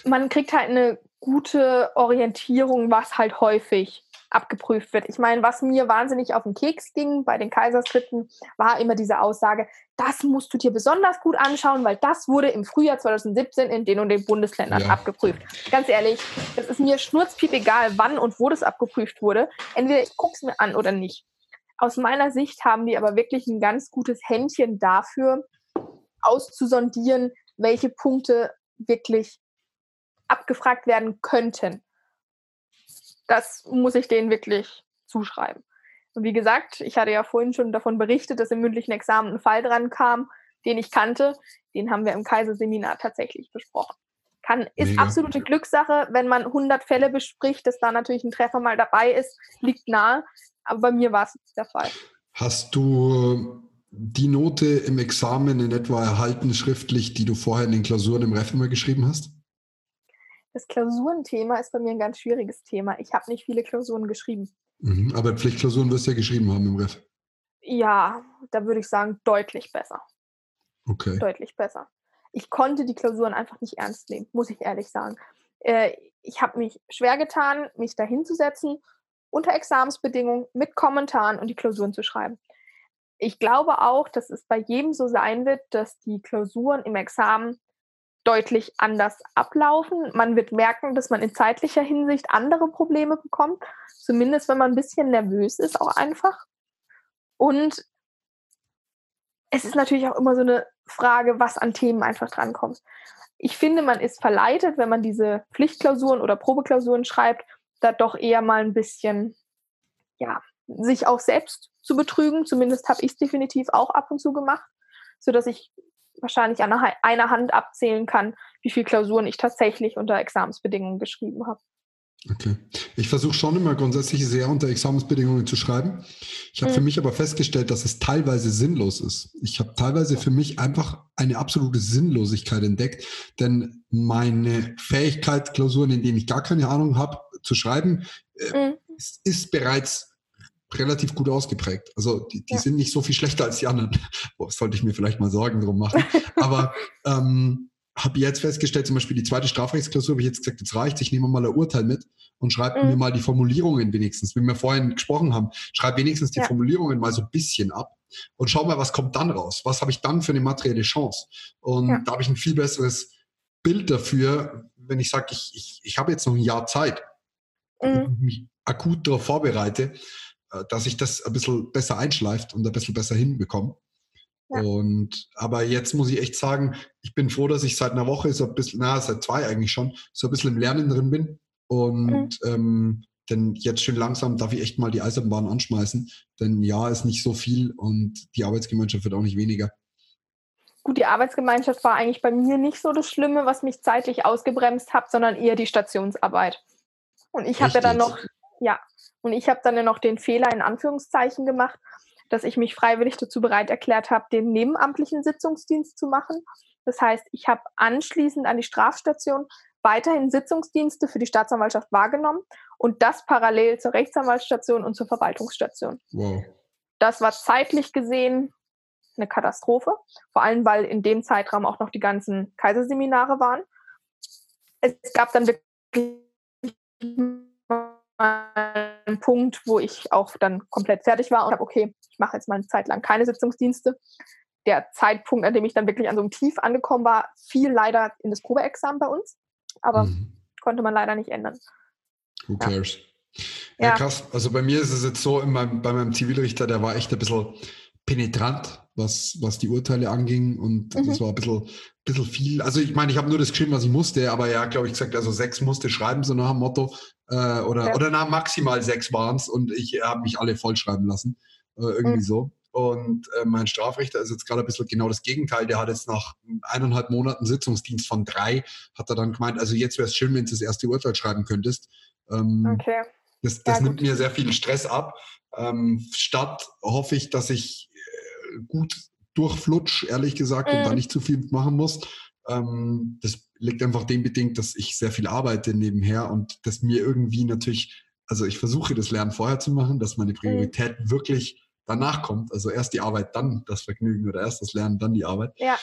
Man kriegt halt eine gute Orientierung, was halt häufig abgeprüft wird. Ich meine, was mir wahnsinnig auf den Keks ging bei den Kaiserskripten, war immer diese Aussage, das musst du dir besonders gut anschauen, weil das wurde im Frühjahr 2017 in den und den Bundesländern ja. abgeprüft. Ganz ehrlich, das ist mir schnurzpiep egal, wann und wo das abgeprüft wurde. Entweder ich gucke es mir an oder nicht. Aus meiner Sicht haben die aber wirklich ein ganz gutes Händchen dafür, auszusondieren, welche Punkte wirklich abgefragt werden könnten. Das muss ich denen wirklich zuschreiben. Und wie gesagt, ich hatte ja vorhin schon davon berichtet, dass im mündlichen Examen ein Fall dran kam, den ich kannte. Den haben wir im Kaiserseminar tatsächlich besprochen. Kann, ist Mega. absolute Glückssache, wenn man 100 Fälle bespricht, dass da natürlich ein Treffer mal dabei ist, liegt nahe. Aber bei mir war es der Fall. Hast du die Note im Examen in etwa erhalten, schriftlich, die du vorher in den Klausuren im Ref immer geschrieben hast? Das Klausurenthema ist bei mir ein ganz schwieriges Thema. Ich habe nicht viele Klausuren geschrieben. Mhm, aber Pflichtklausuren wirst du ja geschrieben haben im Ref. Ja, da würde ich sagen, deutlich besser. Okay. Deutlich besser. Ich konnte die Klausuren einfach nicht ernst nehmen, muss ich ehrlich sagen. Äh, ich habe mich schwer getan, mich da hinzusetzen, unter Examensbedingungen, mit Kommentaren und die Klausuren zu schreiben. Ich glaube auch, dass es bei jedem so sein wird, dass die Klausuren im Examen deutlich anders ablaufen. Man wird merken, dass man in zeitlicher Hinsicht andere Probleme bekommt, zumindest wenn man ein bisschen nervös ist, auch einfach. Und es ist natürlich auch immer so eine Frage, was an Themen einfach drankommt. Ich finde, man ist verleitet, wenn man diese Pflichtklausuren oder Probeklausuren schreibt, da doch eher mal ein bisschen, ja, sich auch selbst zu betrügen. Zumindest habe ich es definitiv auch ab und zu gemacht, sodass ich wahrscheinlich an einer Hand abzählen kann, wie viele Klausuren ich tatsächlich unter Examensbedingungen geschrieben habe. Okay. Ich versuche schon immer grundsätzlich sehr unter Examensbedingungen zu schreiben. Ich habe mhm. für mich aber festgestellt, dass es teilweise sinnlos ist. Ich habe teilweise für mich einfach eine absolute Sinnlosigkeit entdeckt, denn meine Fähigkeit, Klausuren, in denen ich gar keine Ahnung habe, zu schreiben, äh, mhm. ist, ist bereits relativ gut ausgeprägt. Also die, die ja. sind nicht so viel schlechter als die anderen. Boah, sollte ich mir vielleicht mal Sorgen drum machen. Aber ähm, habe jetzt festgestellt, zum Beispiel die zweite Strafrechtsklausur, habe ich jetzt gesagt, jetzt reicht, ich nehme mal ein Urteil mit und schreibe mhm. mir mal die Formulierungen wenigstens, wie wir vorhin gesprochen haben, schreibe wenigstens die ja. Formulierungen mal so ein bisschen ab und schau mal, was kommt dann raus? Was habe ich dann für eine materielle Chance? Und ja. da habe ich ein viel besseres Bild dafür, wenn ich sage, ich, ich, ich habe jetzt noch ein Jahr Zeit mhm. und mich akut darauf vorbereite, dass ich das ein bisschen besser einschleift und ein bisschen besser hinbekomme. Ja. Und aber jetzt muss ich echt sagen, ich bin froh, dass ich seit einer Woche so ein bisschen, na, seit zwei eigentlich schon, so ein bisschen im Lernen drin bin. Und mhm. ähm, denn jetzt schön langsam darf ich echt mal die Eisenbahn anschmeißen. Denn ja, ist nicht so viel und die Arbeitsgemeinschaft wird auch nicht weniger. Gut, die Arbeitsgemeinschaft war eigentlich bei mir nicht so das Schlimme, was mich zeitlich ausgebremst hat, sondern eher die Stationsarbeit. Und ich habe ja dann noch, ja, und ich habe dann ja noch den Fehler in Anführungszeichen gemacht, dass ich mich freiwillig dazu bereit erklärt habe, den nebenamtlichen Sitzungsdienst zu machen. Das heißt, ich habe anschließend an die Strafstation weiterhin Sitzungsdienste für die Staatsanwaltschaft wahrgenommen und das parallel zur Rechtsanwaltsstation und zur Verwaltungsstation. Wow. Das war zeitlich gesehen eine Katastrophe, vor allem weil in dem Zeitraum auch noch die ganzen Kaiserseminare waren. Es gab dann wirklich ein Punkt, wo ich auch dann komplett fertig war und habe, okay, ich mache jetzt mal eine Zeit lang keine Sitzungsdienste. Der Zeitpunkt, an dem ich dann wirklich an so einem Tief angekommen war, fiel leider in das Probeexamen bei uns, aber mhm. konnte man leider nicht ändern. Who cares? Ja. ja. krass. Also bei mir ist es jetzt so, meinem, bei meinem Zivilrichter, der war echt ein bisschen penetrant, was, was die Urteile anging. Und mhm. das war ein bisschen, bisschen viel. Also ich meine, ich habe nur das geschrieben, was ich musste, aber ja, glaube ich, gesagt, also sechs musste schreiben, so nach dem Motto. Äh, oder, ja. oder na, maximal sechs waren es und ich habe mich alle vollschreiben lassen. Äh, irgendwie mhm. so. Und äh, mein Strafrichter ist jetzt gerade ein bisschen genau das Gegenteil. Der hat jetzt nach eineinhalb Monaten Sitzungsdienst von drei, hat er dann gemeint, also jetzt wäre es schön, wenn du das erste Urteil schreiben könntest. Ähm, okay. Das, das ja, nimmt mir sehr viel Stress ab. Ähm, statt hoffe ich, dass ich gut durchflutsch, ehrlich gesagt, und da mhm. nicht zu viel machen muss. Ähm, das liegt einfach dem bedingt, dass ich sehr viel arbeite nebenher und dass mir irgendwie natürlich, also ich versuche das Lernen vorher zu machen, dass meine mhm. Priorität wirklich danach kommt. Also erst die Arbeit, dann das Vergnügen oder erst das Lernen, dann die Arbeit. Ja.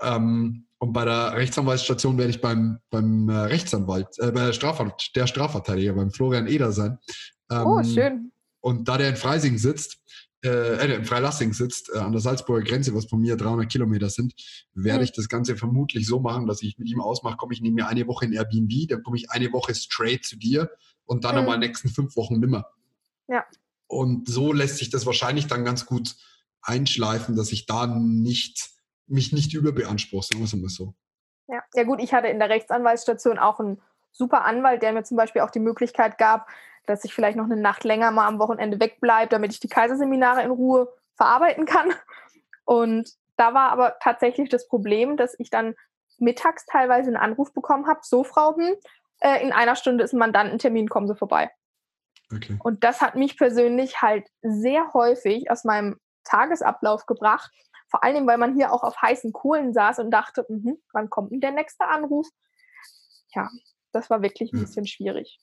Ähm, und bei der Rechtsanwaltsstation werde ich beim, beim äh, Rechtsanwalt, äh, bei der, Strafver der Strafverteidiger, beim Florian Eder sein. Ähm, oh, schön. Und da der in Freising sitzt, äh, äh, in Freilassing sitzt, äh, an der Salzburger Grenze, was von mir 300 Kilometer sind, werde mhm. ich das Ganze vermutlich so machen, dass ich mit ihm ausmache, komme ich nehme mir eine Woche in Airbnb, dann komme ich eine Woche straight zu dir und dann mhm. nochmal nächsten fünf Wochen nimmer. Ja. Und so lässt sich das wahrscheinlich dann ganz gut einschleifen, dass ich da nicht, mich nicht überbeanspruche, sagen wir es mal so. Ja. ja, gut, ich hatte in der Rechtsanwaltsstation auch einen super Anwalt, der mir zum Beispiel auch die Möglichkeit gab, dass ich vielleicht noch eine Nacht länger mal am Wochenende wegbleibe, damit ich die Kaiserseminare in Ruhe verarbeiten kann. Und da war aber tatsächlich das Problem, dass ich dann mittags teilweise einen Anruf bekommen habe, so Frau, hm, äh, in einer Stunde ist ein Mandantentermin, kommen Sie vorbei. Okay. Und das hat mich persönlich halt sehr häufig aus meinem Tagesablauf gebracht. Vor allem, weil man hier auch auf heißen Kohlen saß und dachte, mh, wann kommt denn der nächste Anruf? Ja, das war wirklich ein bisschen schwierig.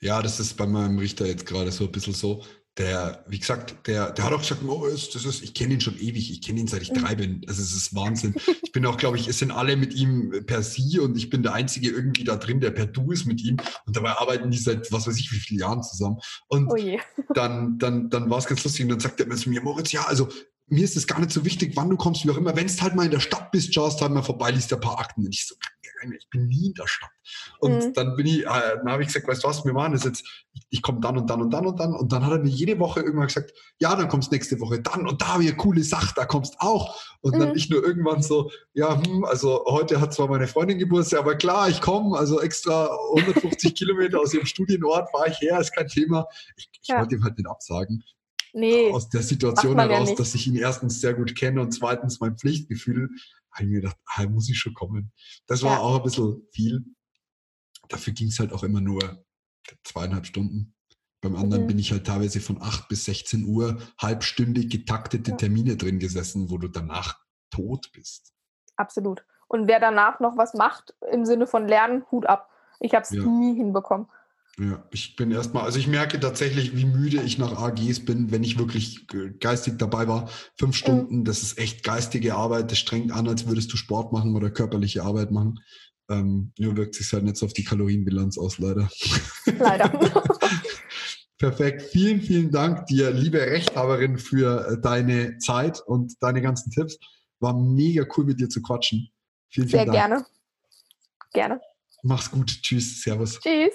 Ja, das ist bei meinem Richter jetzt gerade so ein bisschen so. Der, wie gesagt, der, der hat auch gesagt, oh, das ist, ich kenne ihn schon ewig, ich kenne ihn seit ich mhm. drei bin. Also es ist Wahnsinn. Ich bin auch, glaube ich, es sind alle mit ihm per Sie und ich bin der Einzige irgendwie da drin, der per Du ist mit ihm. Und dabei arbeiten die seit was weiß ich wie vielen Jahren zusammen. Und oh dann, dann, dann war es ganz lustig und dann sagt er mir zu mir, Moritz, ja, also mir ist es gar nicht so wichtig, wann du kommst, wie auch immer. Wenn es halt mal in der Stadt bist, schaust halt mal vorbei, liest ein paar Akten. Und ich so, ich bin nie in der Stadt. Und mhm. dann bin ich, äh, dann habe ich gesagt, weißt du was, wir machen das jetzt, ich, ich komme dann und dann und dann und dann. Und dann hat er mir jede Woche irgendwann gesagt, ja, dann kommst nächste Woche dann und da habe ich eine coole Sache, da kommst auch. Und mhm. dann ich nur irgendwann so, ja, hm, also heute hat zwar meine Freundin Geburtstag, aber klar, ich komme, also extra 150 Kilometer aus ihrem Studienort fahre ich her, ist kein Thema. Ich, ich ja. wollte ihm halt nicht absagen nee, aus der Situation heraus, ja dass ich ihn erstens sehr gut kenne und zweitens mein Pflichtgefühl, habe ich mir gedacht, ah, muss ich schon kommen. Das war ja. auch ein bisschen viel. Dafür ging es halt auch immer nur zweieinhalb Stunden. Beim anderen mhm. bin ich halt teilweise von 8 bis 16 Uhr halbstündig getaktete. Termine drin gesessen, wo du danach tot bist. Absolut. Und wer danach noch was macht im Sinne von Lernen, Hut ab. Ich habe es ja. nie hinbekommen. Ja, ich bin erstmal, also ich merke tatsächlich, wie müde ich nach AGs bin, wenn ich wirklich geistig dabei war. Fünf Stunden, das ist echt geistige Arbeit, das strengt an, als würdest du Sport machen oder körperliche Arbeit machen. Ähm, nur wirkt sich halt nicht so auf die Kalorienbilanz aus, leider. Leider. Perfekt. Vielen, vielen Dank dir, liebe Rechthaberin, für äh, deine Zeit und deine ganzen Tipps. War mega cool, mit dir zu quatschen. Vielen, vielen Sehr Dank. gerne. Gerne. Mach's gut. Tschüss. Servus. Tschüss.